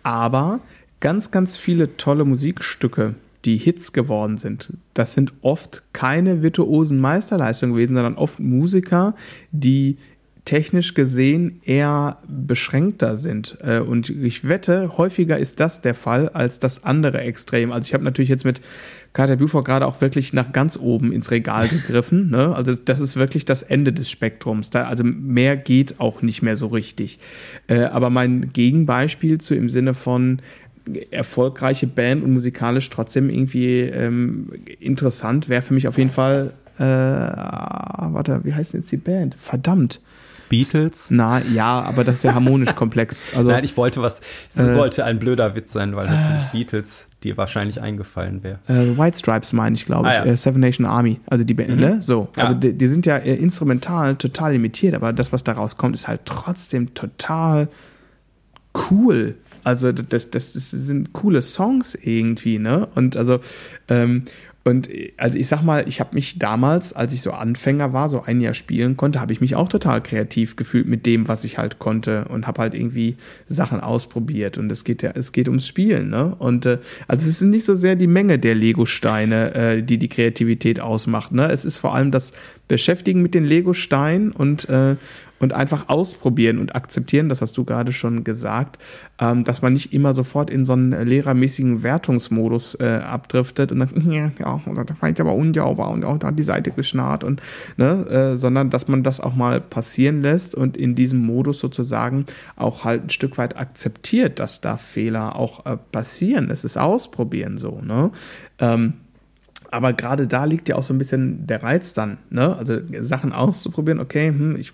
Aber ganz, ganz viele tolle Musikstücke, die Hits geworden sind, das sind oft keine virtuosen Meisterleistungen gewesen, sondern oft Musiker, die technisch gesehen eher beschränkter sind. Äh, und ich wette, häufiger ist das der Fall als das andere Extrem. Also ich habe natürlich jetzt mit Carter Buford gerade auch wirklich nach ganz oben ins Regal gegriffen. <laughs> Ne? Also das ist wirklich das Ende des Spektrums. Da, also mehr geht auch nicht mehr so richtig. Äh, aber mein Gegenbeispiel zu im Sinne von erfolgreiche Band und musikalisch trotzdem irgendwie ähm, interessant, wäre für mich auf jeden Fall, äh, warte, wie heißt denn jetzt die Band? Verdammt.
Beatles?
Na ja, aber das ist ja harmonisch <laughs> komplex.
Also, Nein, ich wollte was, das äh, sollte ein blöder Witz sein, weil natürlich äh, Beatles dir wahrscheinlich eingefallen wäre.
Äh, White Stripes meine ich, glaube ich. Ah, ja. Äh, Seven Nation Army, also die Band, mhm. ne? So. Ja. Also die, die, sind ja äh, instrumental total limitiert, aber das, was daraus kommt, ist halt trotzdem total cool. Also das, das, das sind coole Songs irgendwie, ne? Und also, ähm, und also ich sag mal, ich habe mich damals, als ich so Anfänger war, so ein Jahr spielen konnte, habe ich mich auch total kreativ gefühlt mit dem, was ich halt konnte und habe halt irgendwie Sachen ausprobiert. Und es geht ja, es geht ums Spielen, ne? Und äh, also es ist nicht so sehr die Menge der Lego-Steine, äh, die die Kreativität ausmacht, ne? Es ist vor allem das Beschäftigen mit den Lego-Steinen und äh, und einfach ausprobieren und akzeptieren, das hast du gerade schon gesagt, ähm, dass man nicht immer sofort in so einen lehrermäßigen Wertungsmodus äh, abdriftet und dann, ja, das war jetzt aber unsauber und auch da hat die Seite geschnarrt und, ne, äh, sondern dass man das auch mal passieren lässt und in diesem Modus sozusagen auch halt ein Stück weit akzeptiert, dass da Fehler auch äh, passieren. Es ist ausprobieren so, ne? Ähm, aber gerade da liegt ja auch so ein bisschen der Reiz dann, ne? Also Sachen auszuprobieren, okay, hm, ich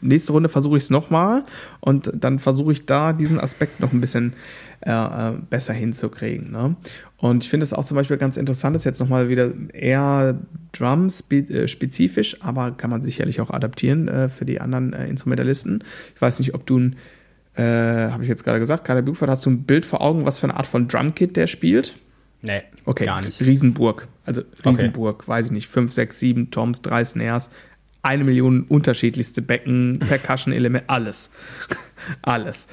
nächste Runde versuche ich es nochmal und dann versuche ich da diesen Aspekt noch ein bisschen äh, äh besser hinzukriegen. Ne? Und ich finde es auch zum Beispiel ganz interessant, ist jetzt nochmal wieder eher Drum-spezifisch, äh, aber kann man sicherlich auch adaptieren äh, für die anderen äh, Instrumentalisten. Ich weiß nicht, ob du ein, äh, habe ich jetzt gerade gesagt, Kader Buford, hast du ein Bild vor Augen, was für eine Art von Drumkit der spielt?
Nee,
okay. gar nicht. Riesenburg. Also Riesenburg, okay. weiß ich nicht, 5, 6, 7 Toms, 3 Snares, eine Million unterschiedlichste Becken, Percussion-Elemente, alles. <laughs> alles.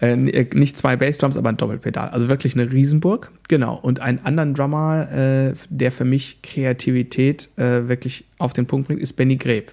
Äh, äh, nicht zwei Bassdrums, aber ein Doppelpedal. Also wirklich eine Riesenburg. Genau. Und einen anderen Drummer, äh, der für mich Kreativität äh, wirklich auf den Punkt bringt, ist Benny Greb.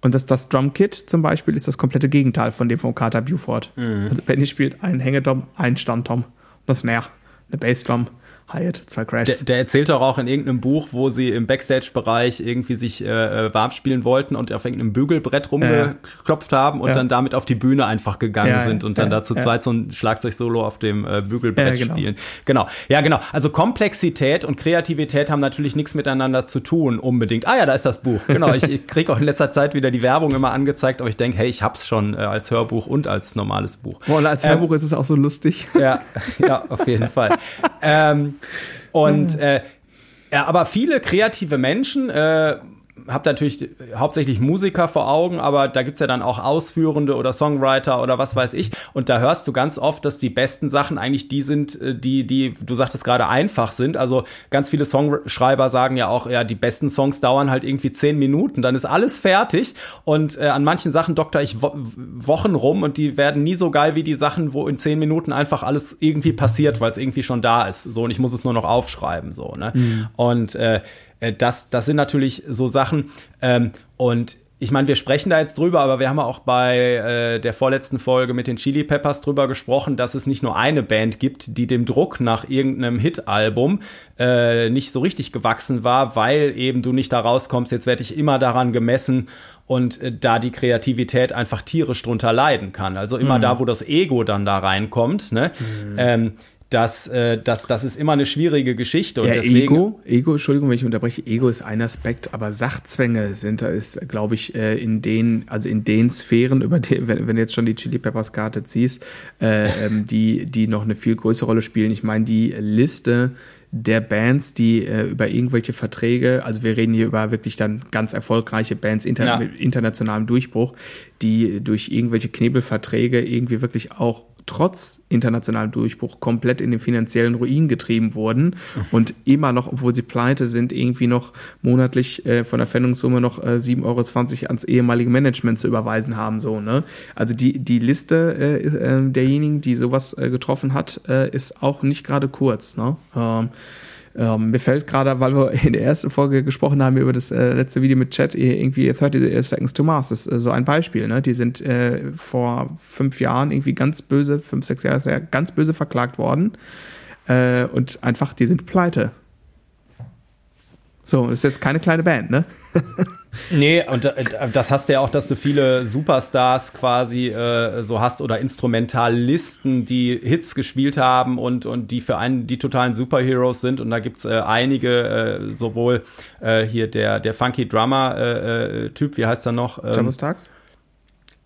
Und das, das Drumkit zum Beispiel ist das komplette Gegenteil von dem von Carter Buford. Mhm. Also Benny spielt einen Hängetom, einen Standtom, das Snare, eine Bassdrum, Hyatt, zwei Crashs.
Der, der, erzählt doch auch in irgendeinem Buch, wo sie im Backstage-Bereich irgendwie sich äh, äh, warm spielen wollten und auf irgendeinem Bügelbrett rumgeklopft haben und ja. dann damit auf die Bühne einfach gegangen ja, sind und dann dazu zweit so ein Schlagzeug-Solo auf dem äh, Bügelbrett genau. spielen. Genau. Ja, genau. Also Komplexität und Kreativität haben natürlich nichts miteinander zu tun, unbedingt. Ah ja, da ist das Buch. Genau. ich, ich kriege auch in letzter Zeit wieder die Werbung immer angezeigt, aber ich denke, hey, ich hab's schon äh, als Hörbuch und als normales Buch.
Und als ähm, Hörbuch ist es auch so lustig.
Ja, ja, auf jeden Fall. <laughs> ähm, und mhm. äh, ja, aber viele kreative Menschen äh, habe natürlich hauptsächlich Musiker vor Augen, aber da gibt's ja dann auch Ausführende oder Songwriter oder was weiß ich. Und da hörst du ganz oft, dass die besten Sachen eigentlich die sind, äh, die, die, du sagtest gerade, einfach sind. Also ganz viele Songschreiber sagen ja auch, ja, die besten Songs dauern halt irgendwie zehn Minuten, dann ist alles fertig. Und äh, an manchen Sachen dokter ich wo Wochen rum und die werden nie so geil wie die Sachen, wo in zehn Minuten einfach alles irgendwie passiert, weil es irgendwie schon da ist. So, und ich muss es nur noch aufschreiben. So, ne? Mhm. Und äh, äh, das, das sind natürlich so Sachen. Ähm, und ich meine, wir sprechen da jetzt drüber, aber wir haben auch bei äh, der vorletzten Folge mit den Chili Peppers drüber gesprochen, dass es nicht nur eine Band gibt, die dem Druck nach irgendeinem Hit-Album äh, nicht so richtig gewachsen war, weil eben du nicht da rauskommst, jetzt werde ich immer daran gemessen und äh, da die Kreativität einfach tierisch drunter leiden kann. Also immer mhm. da, wo das Ego dann da reinkommt, ne? Mhm. Ähm, das, äh, das, das ist immer eine schwierige Geschichte. Und
ja,
deswegen
Ego, Ego, Entschuldigung, wenn ich unterbreche, Ego ist ein Aspekt, aber Sachzwänge sind da ist, glaube ich, äh, in den, also in den Sphären, über die, wenn, wenn du jetzt schon die Chili Peppers Karte ziehst, äh, <laughs> ähm, die, die noch eine viel größere Rolle spielen. Ich meine, die Liste der Bands, die äh, über irgendwelche Verträge, also wir reden hier über wirklich dann ganz erfolgreiche Bands inter ja. mit internationalem Durchbruch, die durch irgendwelche Knebelverträge irgendwie wirklich auch trotz internationalem Durchbruch komplett in den finanziellen Ruin getrieben wurden mhm. und immer noch, obwohl sie pleite sind, irgendwie noch monatlich äh, von der Pfändungssumme noch äh, 7,20 Euro ans ehemalige Management zu überweisen haben. So, ne? Also die, die Liste äh, äh derjenigen, die sowas äh, getroffen hat, äh, ist auch nicht gerade kurz. Ne? Ähm, ähm, mir fällt gerade, weil wir in der ersten Folge gesprochen haben über das äh, letzte Video mit Chat, irgendwie 30 Seconds to Mars, ist äh, so ein Beispiel. Ne? Die sind äh, vor fünf Jahren irgendwie ganz böse, fünf, sechs Jahre ganz böse verklagt worden. Äh, und einfach, die sind pleite. So, ist jetzt keine kleine Band, ne? <laughs>
nee, und äh, das hast du ja auch, dass du viele Superstars quasi äh, so hast oder Instrumentalisten, die Hits gespielt haben und, und die für einen die totalen Superheroes sind. Und da gibt's äh, einige, äh, sowohl äh, hier der, der Funky Drummer-Typ, äh, wie heißt er noch?
Ähm, Jumbo Starks?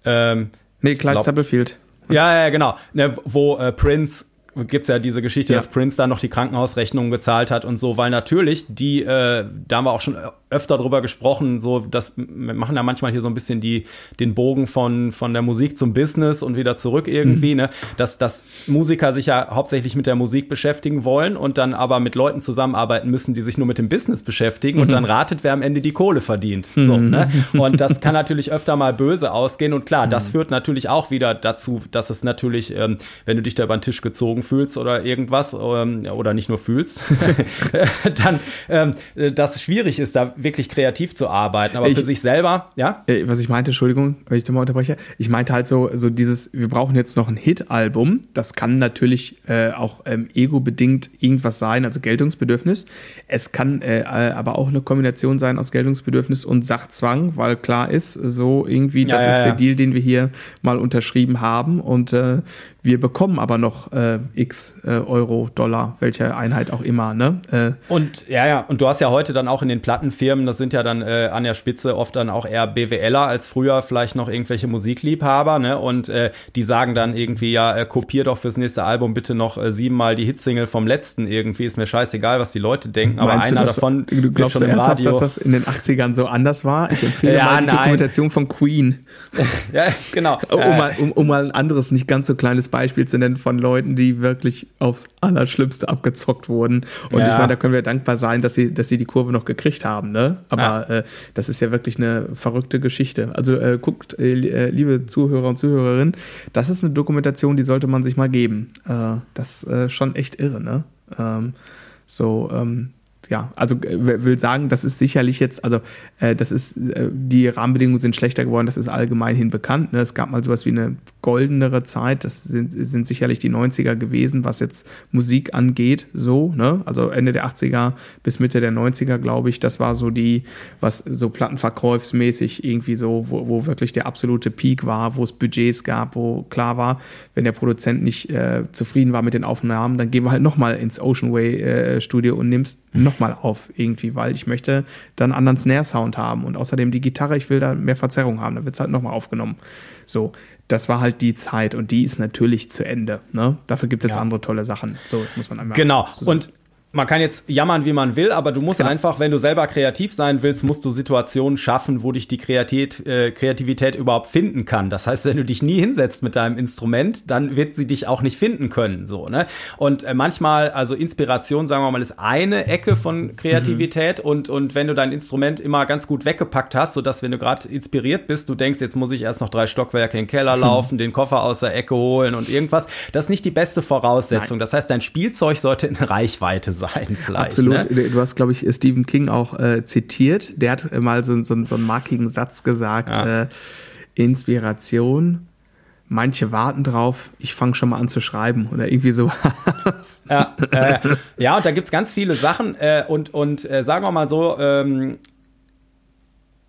Ähm, nee, Clyde Stubblefield.
Ja, ja, genau. Ne, wo Prince gibt es ja diese Geschichte, ja. dass Prince da noch die Krankenhausrechnung gezahlt hat und so, weil natürlich die, äh, da haben wir auch schon öfter drüber gesprochen, so, das wir machen ja manchmal hier so ein bisschen die, den Bogen von, von der Musik zum Business und wieder zurück irgendwie, mhm. ne, dass, dass Musiker sich ja hauptsächlich mit der Musik beschäftigen wollen und dann aber mit Leuten zusammenarbeiten müssen, die sich nur mit dem Business beschäftigen mhm. und dann ratet, wer am Ende die Kohle verdient, mhm. so, ne, <laughs> und das kann natürlich öfter mal böse ausgehen und klar, das mhm. führt natürlich auch wieder dazu, dass es natürlich, ähm, wenn du dich da über den Tisch gezogen Drogen fühlst oder irgendwas ähm, oder nicht nur fühlst, <laughs> <laughs> dann ähm, das schwierig ist, da wirklich kreativ zu arbeiten. Aber ich, für sich selber, ja?
Äh, was ich meinte, Entschuldigung, wenn ich da mal unterbreche, ich meinte halt so, so dieses, wir brauchen jetzt noch ein Hit-Album. Das kann natürlich äh, auch ähm, ego-bedingt irgendwas sein, also Geltungsbedürfnis. Es kann äh, aber auch eine Kombination sein aus Geltungsbedürfnis und Sachzwang, weil klar ist, so irgendwie, das ja, ja, ist der Deal, den wir hier mal unterschrieben haben. Und äh, wir bekommen aber noch äh, x äh, Euro, Dollar, welche Einheit auch immer. Ne?
Äh, und ja, ja, und du hast ja heute dann auch in den Plattenfirmen, das sind ja dann äh, an der Spitze oft dann auch eher BWLer als früher vielleicht noch irgendwelche Musikliebhaber, ne? Und äh, die sagen dann irgendwie, ja, äh, kopier doch fürs nächste Album bitte noch siebenmal die Hitsingle vom letzten irgendwie, ist mir scheißegal, was die Leute denken, aber Meinst einer du, davon
du glaubst schon im Radio. dass das in den 80ern so anders war? Ich empfehle <laughs> ja, mal die nein. Dokumentation von Queen. <laughs>
ja, genau.
um, mal, um, um mal ein anderes, nicht ganz so kleines Beispiel zu nennen von Leuten, die wirklich aufs Allerschlimmste abgezockt wurden. Und ja. ich meine, da können wir dankbar sein, dass sie, dass sie die Kurve noch gekriegt haben. Ne? Aber ja. äh, das ist ja wirklich eine verrückte Geschichte. Also äh, guckt, äh, äh liebe Zuhörer und Zuhörerinnen, das ist eine Dokumentation, die sollte man sich mal geben. Äh, das ist äh, schon echt irre. Ne? Ähm, so, ähm, ja, also äh, will sagen, das ist sicherlich jetzt, also äh, das ist, äh, die Rahmenbedingungen sind schlechter geworden, das ist allgemeinhin bekannt. Ne? Es gab mal sowas wie eine goldenere Zeit, das sind, sind sicherlich die 90er gewesen, was jetzt Musik angeht, so, ne? Also Ende der 80er bis Mitte der 90er, glaube ich, das war so die, was so plattenverkäufsmäßig irgendwie so, wo, wo wirklich der absolute Peak war, wo es Budgets gab, wo klar war, wenn der Produzent nicht äh, zufrieden war mit den Aufnahmen, dann gehen wir halt nochmal ins Ocean Way äh, Studio und nimmst nochmal auf irgendwie, weil ich möchte dann einen anderen Snare-Sound haben und außerdem die Gitarre, ich will da mehr Verzerrung haben, dann wird es halt nochmal aufgenommen. So, das war halt die Zeit und die ist natürlich zu Ende. Ne? Dafür gibt es jetzt ja. andere tolle Sachen. So muss man
einmal. Genau. Und man kann jetzt jammern, wie man will, aber du musst genau. einfach, wenn du selber kreativ sein willst, musst du Situationen schaffen, wo dich die Kreativität, äh, Kreativität überhaupt finden kann. Das heißt, wenn du dich nie hinsetzt mit deinem Instrument, dann wird sie dich auch nicht finden können, so, ne? Und äh, manchmal, also Inspiration, sagen wir mal, ist eine Ecke von Kreativität mhm. und, und wenn du dein Instrument immer ganz gut weggepackt hast, sodass, wenn du gerade inspiriert bist, du denkst, jetzt muss ich erst noch drei Stockwerke in den Keller mhm. laufen, mhm. den Koffer aus der Ecke holen und irgendwas, das ist nicht die beste Voraussetzung. Nein. Das heißt, dein Spielzeug sollte in Reichweite sein sein, <laughs> vielleicht.
Absolut. Ne? Du hast, glaube ich, Stephen King auch äh, zitiert. Der hat mal so, so, so einen markigen Satz gesagt: ja. äh, Inspiration. Manche warten drauf, ich fange schon mal an zu schreiben oder irgendwie so.
ja, äh, ja, und da gibt es ganz viele Sachen. Äh, und und äh, sagen wir mal so, ähm,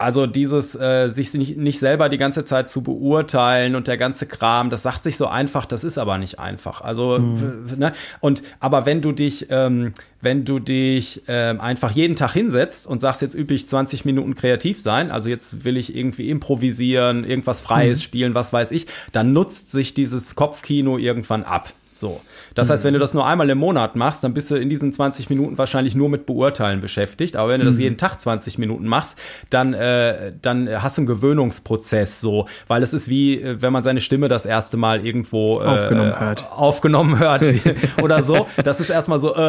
also dieses äh, sich nicht, nicht selber die ganze Zeit zu beurteilen und der ganze Kram, das sagt sich so einfach, das ist aber nicht einfach. Also mhm. ne? und aber wenn du dich ähm, wenn du dich ähm, einfach jeden Tag hinsetzt und sagst jetzt üblich 20 Minuten kreativ sein, also jetzt will ich irgendwie improvisieren, irgendwas Freies mhm. spielen, was weiß ich, dann nutzt sich dieses Kopfkino irgendwann ab. So. Das heißt, wenn du mhm. das nur einmal im Monat machst, dann bist du in diesen 20 Minuten wahrscheinlich nur mit Beurteilen beschäftigt. Aber wenn du das mhm. jeden Tag 20 Minuten machst, dann, äh, dann hast du einen Gewöhnungsprozess so, weil es ist wie, äh, wenn man seine Stimme das erste Mal irgendwo
äh, aufgenommen hört.
Aufgenommen hört <laughs> oder so. Das ist erstmal so, äh,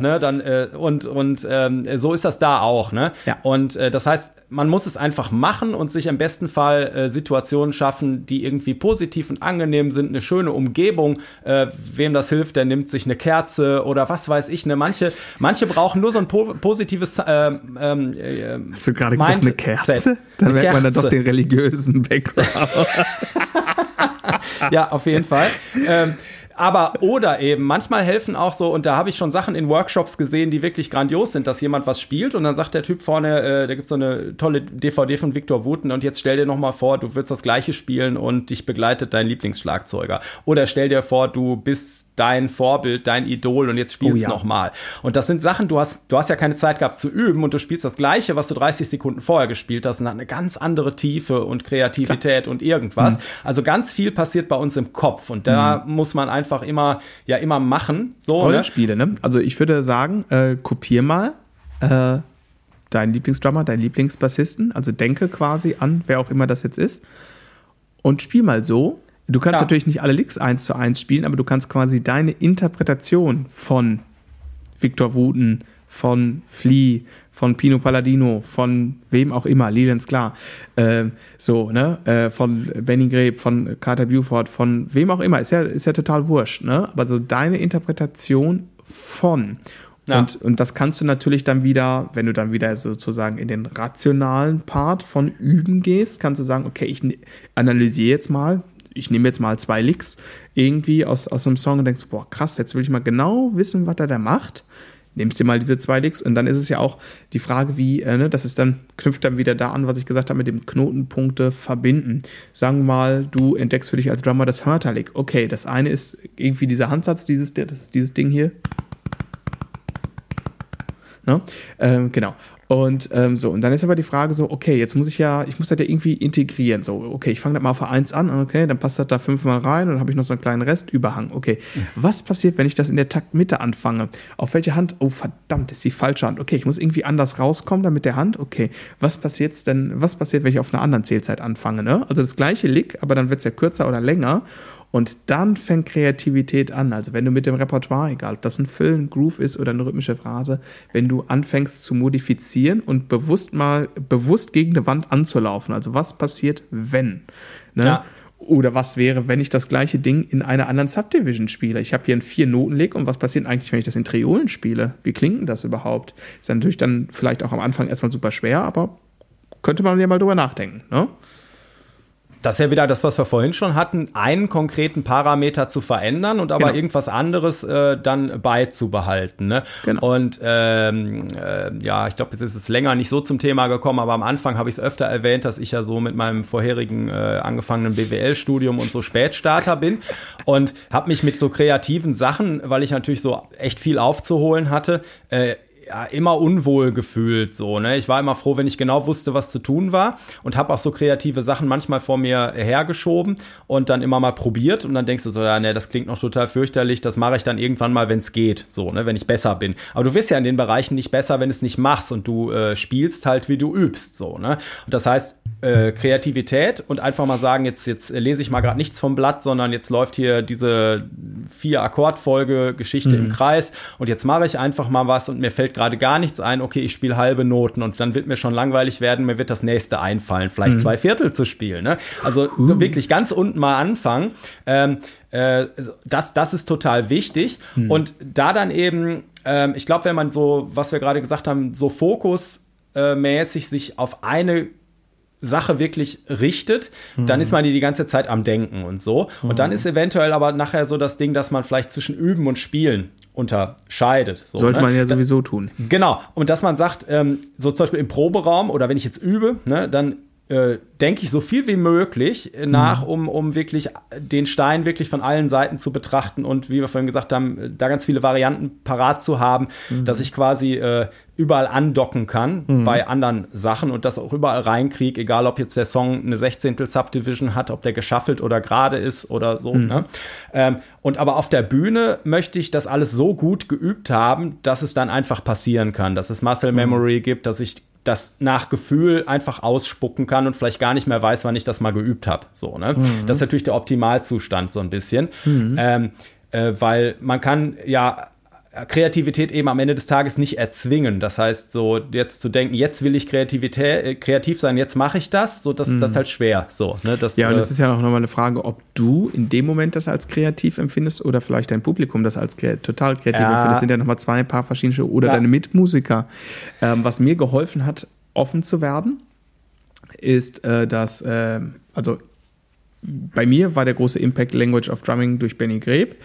ne, dann, äh, und, und ähm, so ist das da auch, ne? Ja. Und äh, das heißt, man muss es einfach machen und sich im besten Fall äh, Situationen schaffen, die irgendwie positiv und angenehm sind, eine schöne Umgebung. Äh, wem das hilft, der nimmt sich eine Kerze oder was weiß ich. Ne? Manche, manche brauchen nur so ein po positives. Äh, ähm,
äh, Hast du gerade gesagt, eine Kerze? Dann merkt man dann doch den religiösen Background. <laughs>
ja, auf jeden Fall. Ähm, Aber oder eben, manchmal helfen auch so, und da habe ich schon Sachen in Workshops gesehen, die wirklich grandios sind, dass jemand was spielt und dann sagt der Typ vorne, äh, da gibt es so eine tolle DVD von Victor Wooten und jetzt stell dir noch mal vor, du würdest das gleiche spielen und dich begleitet dein Lieblingsschlagzeuger. Oder stell dir vor, du bist dein Vorbild, dein Idol und jetzt spielst oh, ja. nochmal. Und das sind Sachen, du hast, du hast ja keine Zeit gehabt zu üben und du spielst das Gleiche, was du 30 Sekunden vorher gespielt hast und hat eine ganz andere Tiefe und Kreativität Klar. und irgendwas. Mhm. Also ganz viel passiert bei uns im Kopf und da mhm. muss man einfach immer, ja, immer machen.
So, ne? Rollenspiele, ne? Also ich würde sagen, äh, kopier mal äh, deinen Lieblingsdrummer, deinen Lieblingsbassisten, also denke quasi an, wer auch immer das jetzt ist und spiel mal so, Du kannst ja. natürlich nicht alle Licks eins zu eins spielen, aber du kannst quasi deine Interpretation von Victor Wooten, von Flea, von Pino Palladino, von wem auch immer, Leland klar, äh, so, ne, äh, von Benny Greb, von Carter Buford, von wem auch immer, ist ja, ist ja total wurscht, ne, aber so deine Interpretation von ja. Und, und das kannst du natürlich dann wieder, wenn du dann wieder sozusagen in den rationalen Part von Üben gehst, kannst du sagen, okay, ich analysiere jetzt mal, ich nehme jetzt mal zwei Licks irgendwie aus, aus einem Song und denkst, boah, krass, jetzt will ich mal genau wissen, was er da macht. Nimmst dir mal diese zwei Licks und dann ist es ja auch die Frage, wie, äh, ne, das ist dann, knüpft dann wieder da an, was ich gesagt habe, mit dem Knotenpunkte verbinden. Sagen wir mal, du entdeckst für dich als Drummer das Hörterlick. Okay, das eine ist irgendwie dieser Handsatz, dieses, das ist dieses Ding hier. Ne? Ähm, genau. Und ähm, so, und dann ist aber die Frage so, okay, jetzt muss ich ja, ich muss das ja irgendwie integrieren. So, okay, ich fange das mal auf 1 an, okay, dann passt das da fünfmal rein und dann habe ich noch so einen kleinen Restüberhang. Okay, was passiert, wenn ich das in der Taktmitte anfange? Auf welche Hand? Oh, verdammt, ist die falsche Hand. Okay, ich muss irgendwie anders rauskommen, dann mit der Hand. Okay, was passiert denn, was passiert, wenn ich auf einer anderen Zählzeit anfange? Ne? Also das gleiche Lick, aber dann wird es ja kürzer oder länger. Und dann fängt Kreativität an. Also wenn du mit dem Repertoire, egal ob das ein ein Groove ist oder eine rhythmische Phrase, wenn du anfängst zu modifizieren und bewusst mal, bewusst gegen eine Wand anzulaufen. Also was passiert, wenn? Ne? Ja. Oder was wäre, wenn ich das gleiche Ding in einer anderen Subdivision spiele? Ich habe hier einen Vier-Noten-Leg und was passiert eigentlich, wenn ich das in Triolen spiele? Wie klingt das überhaupt? Ist natürlich dann vielleicht auch am Anfang erstmal super schwer, aber könnte man ja mal drüber nachdenken. Ne?
Das ist ja wieder das, was wir vorhin schon hatten, einen konkreten Parameter zu verändern und aber genau. irgendwas anderes äh, dann beizubehalten. Ne? Genau. Und ähm, äh, ja, ich glaube, jetzt ist es länger nicht so zum Thema gekommen, aber am Anfang habe ich es öfter erwähnt, dass ich ja so mit meinem vorherigen äh, angefangenen BWL-Studium und so Spätstarter bin und habe mich mit so kreativen Sachen, weil ich natürlich so echt viel aufzuholen hatte, äh, ja, immer unwohl gefühlt so, ne? Ich war immer froh, wenn ich genau wusste, was zu tun war und habe auch so kreative Sachen manchmal vor mir hergeschoben und dann immer mal probiert und dann denkst du so, ja, ne, das klingt noch total fürchterlich, das mache ich dann irgendwann mal, wenn es geht, so, ne, wenn ich besser bin. Aber du wirst ja in den Bereichen nicht besser, wenn es nicht machst und du äh, spielst halt, wie du übst, so, ne? Und das heißt, äh, Kreativität und einfach mal sagen, jetzt, jetzt lese ich mal gerade nichts vom Blatt, sondern jetzt läuft hier diese vier Akkordfolge Geschichte mhm. im Kreis und jetzt mache ich einfach mal was und mir fällt gerade gar nichts ein, okay, ich spiele halbe Noten und dann wird mir schon langweilig werden, mir wird das nächste einfallen, vielleicht mhm. zwei Viertel zu spielen. Ne? Also uh. so wirklich ganz unten mal anfangen. Ähm, äh, das, das ist total wichtig. Mhm. Und da dann eben, ähm, ich glaube, wenn man so, was wir gerade gesagt haben, so fokusmäßig sich auf eine Sache wirklich richtet, mhm. dann ist man die die ganze Zeit am Denken und so. Und mhm. dann ist eventuell aber nachher so das Ding, dass man vielleicht zwischen Üben und Spielen unterscheidet. So,
Sollte ne? man ja sowieso tun.
Genau. Und dass man sagt, ähm, so zum Beispiel im Proberaum oder wenn ich jetzt übe, ne, dann äh, denke ich so viel wie möglich nach, mhm. um, um wirklich den Stein wirklich von allen Seiten zu betrachten und wie wir vorhin gesagt haben, da ganz viele Varianten parat zu haben, mhm. dass ich quasi äh, überall andocken kann mhm. bei anderen Sachen und das auch überall reinkriege, egal ob jetzt der Song eine Sechzehntel Subdivision hat, ob der geschaffelt oder gerade ist oder so. Mhm. Ne? Ähm, und aber auf der Bühne möchte ich das alles so gut geübt haben, dass es dann einfach passieren kann, dass es Muscle mhm. Memory gibt, dass ich das nach Gefühl einfach ausspucken kann und vielleicht gar nicht mehr weiß, wann ich das mal geübt habe. So, ne? Mhm. Das ist natürlich der Optimalzustand so ein bisschen. Mhm. Ähm, äh, weil man kann ja Kreativität eben am Ende des Tages nicht erzwingen. Das heißt, so jetzt zu denken, jetzt will ich Kreativität, äh, kreativ sein, jetzt mache ich das, so das, mm. das ist halt schwer. So,
ne, das, ja, und das äh, ist ja auch nochmal eine Frage, ob du in dem Moment das als kreativ empfindest oder vielleicht dein Publikum das als kre total kreativ ja. empfindet. Das sind ja nochmal zwei paar verschiedene oder ja. deine Mitmusiker. Ähm, was mir geholfen hat, offen zu werden, ist, äh, dass, äh, also bei mir war der große Impact Language of Drumming durch Benny Greb.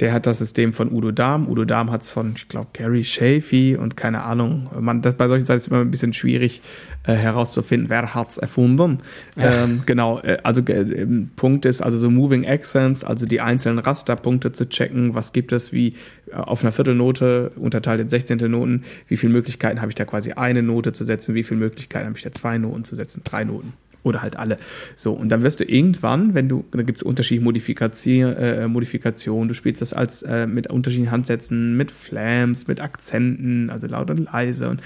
Der hat das System von Udo Dahm. Udo Dahm hat es von, ich glaube, Gary Shafee und keine Ahnung. Man, das, bei solchen Seiten ist es immer ein bisschen schwierig äh, herauszufinden, wer hat es erfunden. Ja. Ähm, genau, äh, also äh, Punkt ist also so Moving Accents, also die einzelnen Rasterpunkte zu checken. Was gibt es wie äh, auf einer Viertelnote unterteilt in 16. Noten? Wie viele Möglichkeiten habe ich da quasi eine Note zu setzen? Wie viele Möglichkeiten habe ich da zwei Noten zu setzen? Drei Noten. Oder halt alle. So, und dann wirst du irgendwann, wenn du, da gibt es unterschiedliche Modifikation, äh, Modifikationen, du spielst das als äh, mit unterschiedlichen Handsätzen, mit Flams, mit Akzenten, also laut und leise und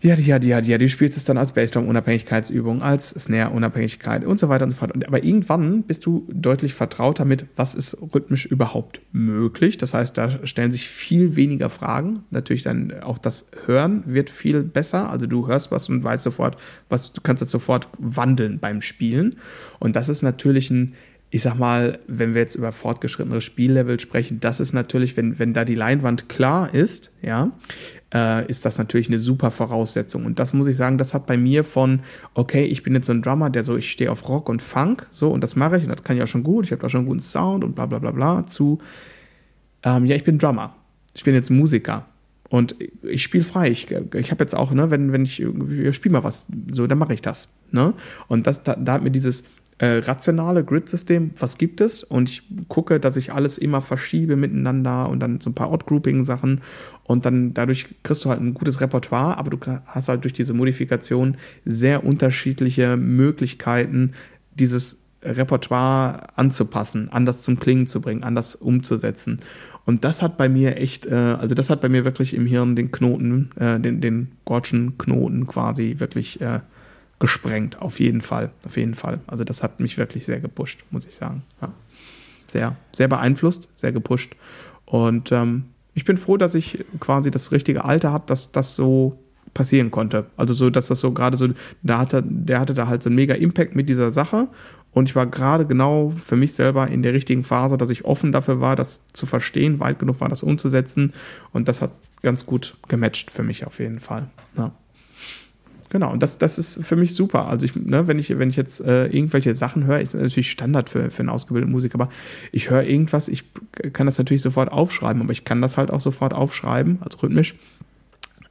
ja, ja, ja, ja, du spielst es dann als Bassdrum-Unabhängigkeitsübung, als Snare-Unabhängigkeit und so weiter und so fort. Aber irgendwann bist du deutlich vertraut damit, was ist rhythmisch überhaupt möglich. Das heißt, da stellen sich viel weniger Fragen. Natürlich dann auch das Hören wird viel besser. Also du hörst was und weißt sofort, was, du kannst das sofort wandeln beim Spielen. Und das ist natürlich ein, ich sag mal, wenn wir jetzt über fortgeschrittene Spiellevel sprechen, das ist natürlich, wenn, wenn da die Leinwand klar ist, ja, äh, ist das natürlich eine super Voraussetzung. Und das muss ich sagen, das hat bei mir von, okay, ich bin jetzt so ein Drummer, der so, ich stehe auf Rock und Funk, so, und das mache ich, und das kann ich auch schon gut, ich habe da schon einen guten Sound und bla bla bla bla, zu, ähm, ja, ich bin Drummer. Ich bin jetzt Musiker. Und ich spiele frei. Ich, ich habe jetzt auch, ne, wenn, wenn ich, ich spiele mal was, so, dann mache ich das. Ne? Und das, da, da hat mir dieses, äh, rationale Grid-System, was gibt es? Und ich gucke, dass ich alles immer verschiebe miteinander und dann so ein paar Outgrouping-Sachen und dann dadurch kriegst du halt ein gutes Repertoire, aber du hast halt durch diese Modifikation sehr unterschiedliche Möglichkeiten, dieses Repertoire anzupassen, anders zum Klingen zu bringen, anders umzusetzen. Und das hat bei mir echt, äh, also das hat bei mir wirklich im Hirn den Knoten, äh, den, den Gorschen Knoten quasi wirklich äh, gesprengt, auf jeden Fall, auf jeden Fall. Also das hat mich wirklich sehr gepusht, muss ich sagen. Ja. Sehr, sehr beeinflusst, sehr gepusht. Und ähm, ich bin froh, dass ich quasi das richtige Alter habe, dass das so passieren konnte. Also so, dass das so gerade so, da hatte, der hatte da halt so einen mega Impact mit dieser Sache. Und ich war gerade genau für mich selber in der richtigen Phase, dass ich offen dafür war, das zu verstehen, weit genug war, das umzusetzen. Und das hat ganz gut gematcht für mich auf jeden Fall. Ja. Genau, und das, das ist für mich super. Also ich, ne, wenn ich, wenn ich jetzt äh, irgendwelche Sachen höre, ist natürlich Standard für, für einen ausgebildeten Musiker, aber ich höre irgendwas, ich kann das natürlich sofort aufschreiben, aber ich kann das halt auch sofort aufschreiben, also rhythmisch,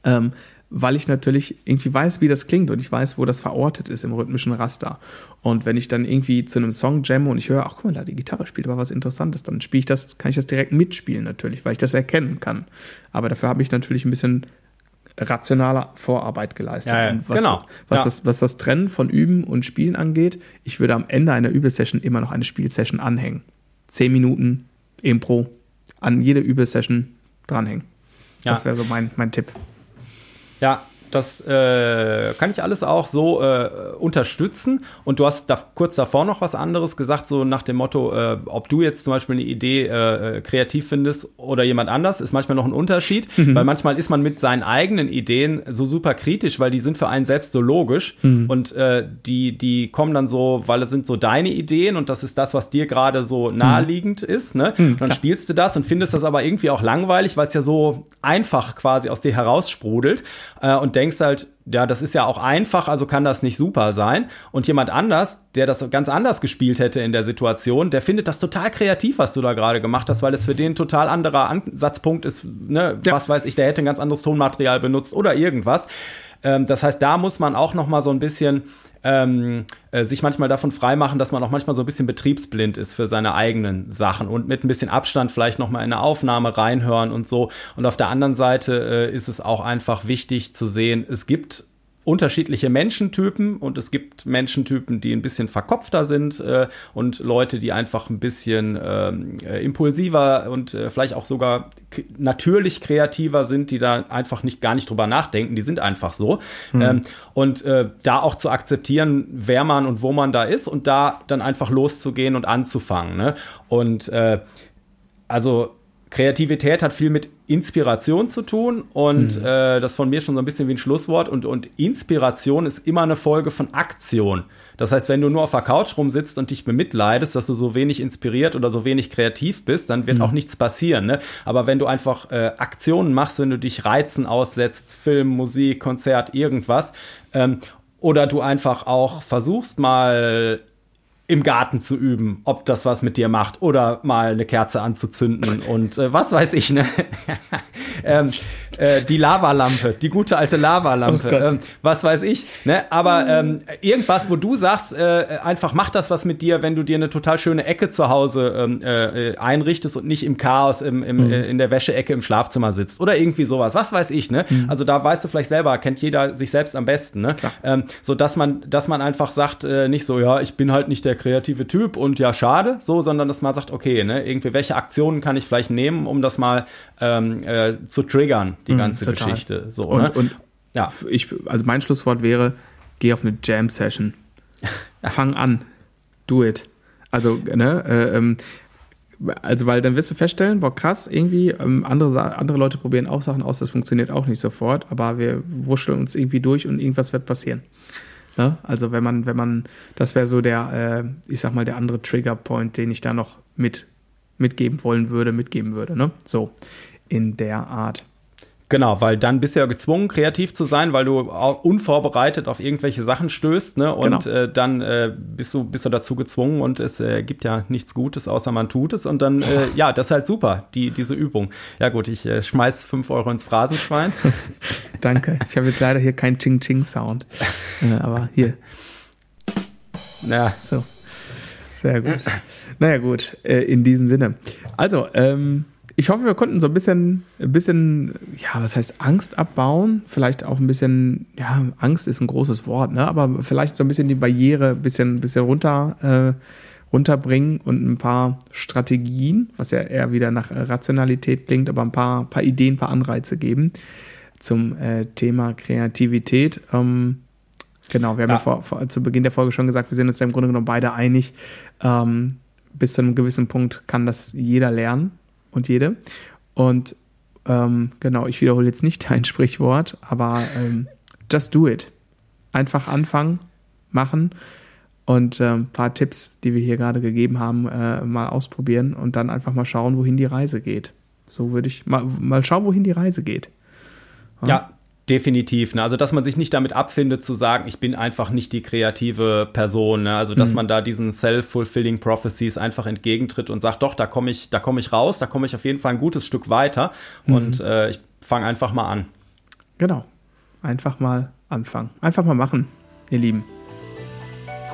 ähm, weil ich natürlich irgendwie weiß, wie das klingt und ich weiß, wo das verortet ist im rhythmischen Raster. Und wenn ich dann irgendwie zu einem Song jamme und ich höre, ach guck mal, da die Gitarre spielt aber was Interessantes, dann spiele ich das, kann ich das direkt mitspielen natürlich, weil ich das erkennen kann. Aber dafür habe ich natürlich ein bisschen rationaler Vorarbeit geleistet.
Ja, ja.
was,
genau.
Was,
ja.
Das, was das Trennen von Üben und Spielen angeht, ich würde am Ende einer Übesession immer noch eine Spielsession anhängen. Zehn Minuten Impro an jede Übesession dranhängen. Ja. Das wäre so mein, mein Tipp.
Ja, das äh, kann ich alles auch so äh, unterstützen. Und du hast da kurz davor noch was anderes gesagt, so nach dem Motto, äh, ob du jetzt zum Beispiel eine Idee äh, kreativ findest oder jemand anders, ist manchmal noch ein Unterschied, mhm. weil manchmal ist man mit seinen eigenen Ideen so super kritisch, weil die sind für einen selbst so logisch mhm. und äh, die, die kommen dann so, weil es sind so deine Ideen und das ist das, was dir gerade so mhm. naheliegend mhm. ist. Ne? Mhm, dann spielst du das und findest das aber irgendwie auch langweilig, weil es ja so einfach quasi aus dir heraussprudelt. Äh, und denkst halt, ja, das ist ja auch einfach, also kann das nicht super sein. Und jemand anders, der das ganz anders gespielt hätte in der Situation, der findet das total kreativ, was du da gerade gemacht hast, weil es für den total anderer Ansatzpunkt ist, ne, ja. was weiß ich, der hätte ein ganz anderes Tonmaterial benutzt oder irgendwas. Ähm, das heißt, da muss man auch noch mal so ein bisschen ähm, äh, sich manchmal davon freimachen, dass man auch manchmal so ein bisschen betriebsblind ist für seine eigenen Sachen und mit ein bisschen Abstand vielleicht noch mal in eine Aufnahme reinhören und so. Und auf der anderen Seite äh, ist es auch einfach wichtig zu sehen, es gibt unterschiedliche Menschentypen und es gibt Menschentypen, die ein bisschen verkopfter sind äh, und Leute, die einfach ein bisschen ähm, äh, impulsiver und äh, vielleicht auch sogar natürlich kreativer sind, die da einfach nicht gar nicht drüber nachdenken, die sind einfach so. Mhm. Ähm, und äh, da auch zu akzeptieren, wer man und wo man da ist und da dann einfach loszugehen und anzufangen. Ne? Und äh, also Kreativität hat viel mit Inspiration zu tun und mhm. äh, das von mir schon so ein bisschen wie ein Schlusswort und, und Inspiration ist immer eine Folge von Aktion. Das heißt, wenn du nur auf der Couch rumsitzt und dich bemitleidest, dass du so wenig inspiriert oder so wenig kreativ bist, dann wird mhm. auch nichts passieren. Ne? Aber wenn du einfach äh, Aktionen machst, wenn du dich Reizen aussetzt, Film, Musik, Konzert, irgendwas, ähm, oder du einfach auch versuchst mal im Garten zu üben, ob das was mit dir macht oder mal eine Kerze anzuzünden und äh, was weiß ich, ne? <laughs> ähm, äh, die Lavalampe, die gute alte Lavalampe, oh ähm, was weiß ich, ne? Aber ähm, irgendwas, wo du sagst, äh, einfach mach das was mit dir, wenn du dir eine total schöne Ecke zu Hause ähm, äh, einrichtest und nicht im Chaos im, im, mhm. Äh, in der Wäscheecke im Schlafzimmer sitzt oder irgendwie sowas, was weiß ich, ne? Mhm. Also da weißt du vielleicht selber, kennt jeder sich selbst am besten, ne? Ähm, so dass man, dass man einfach sagt, äh, nicht so, ja, ich bin halt nicht der kreative Typ und ja, schade, so, sondern dass man sagt, okay, ne, irgendwie, welche Aktionen kann ich vielleicht nehmen, um das mal ähm, äh, zu triggern, die mhm, ganze total. Geschichte. So,
und, ne? und ja. ich, also mein Schlusswort wäre, geh auf eine Jam-Session. <laughs> Fang an. Do it. Also, ne, äh, ähm, also, weil dann wirst du feststellen, boah, krass, irgendwie, ähm, andere, andere Leute probieren auch Sachen aus, das funktioniert auch nicht sofort, aber wir wuscheln uns irgendwie durch und irgendwas wird passieren. Ne? Also wenn man, wenn man, das wäre so der, äh, ich sag mal, der andere Trigger-Point, den ich da noch mit, mitgeben wollen würde, mitgeben würde. Ne? So, in der Art.
Genau, weil dann bist du ja gezwungen, kreativ zu sein, weil du unvorbereitet auf irgendwelche Sachen stößt, ne? Und genau. äh, dann äh, bist du bist du dazu gezwungen und es äh, gibt ja nichts Gutes, außer man tut es. Und dann, äh, <laughs> ja, das ist halt super, die, diese Übung. Ja gut, ich äh, schmeiß fünf Euro ins Phrasenschwein. <laughs>
Danke. Ich habe jetzt leider hier keinen Ching-Ching-Sound. <laughs> Äh, aber hier. Ja. So. Sehr gut. Naja, gut, in diesem Sinne. Also, ähm, ich hoffe, wir konnten so ein bisschen, ein bisschen, ja, was heißt Angst abbauen? Vielleicht auch ein bisschen, ja, Angst ist ein großes Wort, ne? Aber vielleicht so ein bisschen die Barriere ein bisschen, bisschen runter, äh, runterbringen und ein paar Strategien, was ja eher wieder nach Rationalität klingt, aber ein paar, paar Ideen, ein paar Anreize geben zum äh, Thema Kreativität. Ähm, genau, wir haben ja, ja vor, vor, zu Beginn der Folge schon gesagt, wir sind uns ja im Grunde genommen beide einig. Ähm, bis zu einem gewissen Punkt kann das jeder lernen und jede. Und ähm, genau, ich wiederhole jetzt nicht <laughs> dein Sprichwort, aber ähm, just do it. Einfach anfangen, machen und ein ähm, paar Tipps, die wir hier gerade gegeben haben, äh, mal ausprobieren und dann einfach mal schauen, wohin die Reise geht. So würde ich mal, mal schauen, wohin die Reise geht.
Ja, ja Definitiv. Ne? Also, dass man sich nicht damit abfindet, zu sagen, ich bin einfach nicht die kreative Person. Ne? Also, dass mhm. man da diesen self-fulfilling prophecies einfach entgegentritt und sagt, doch, da komme ich, da komme ich raus, da komme ich auf jeden Fall ein gutes Stück weiter mhm. und äh, ich fange einfach mal an.
Genau. Einfach mal anfangen. Einfach mal machen, ihr Lieben.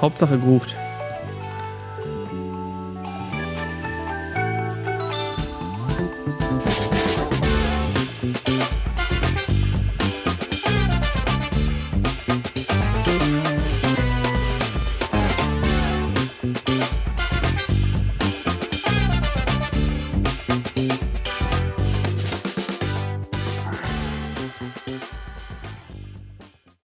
Hauptsache groovt.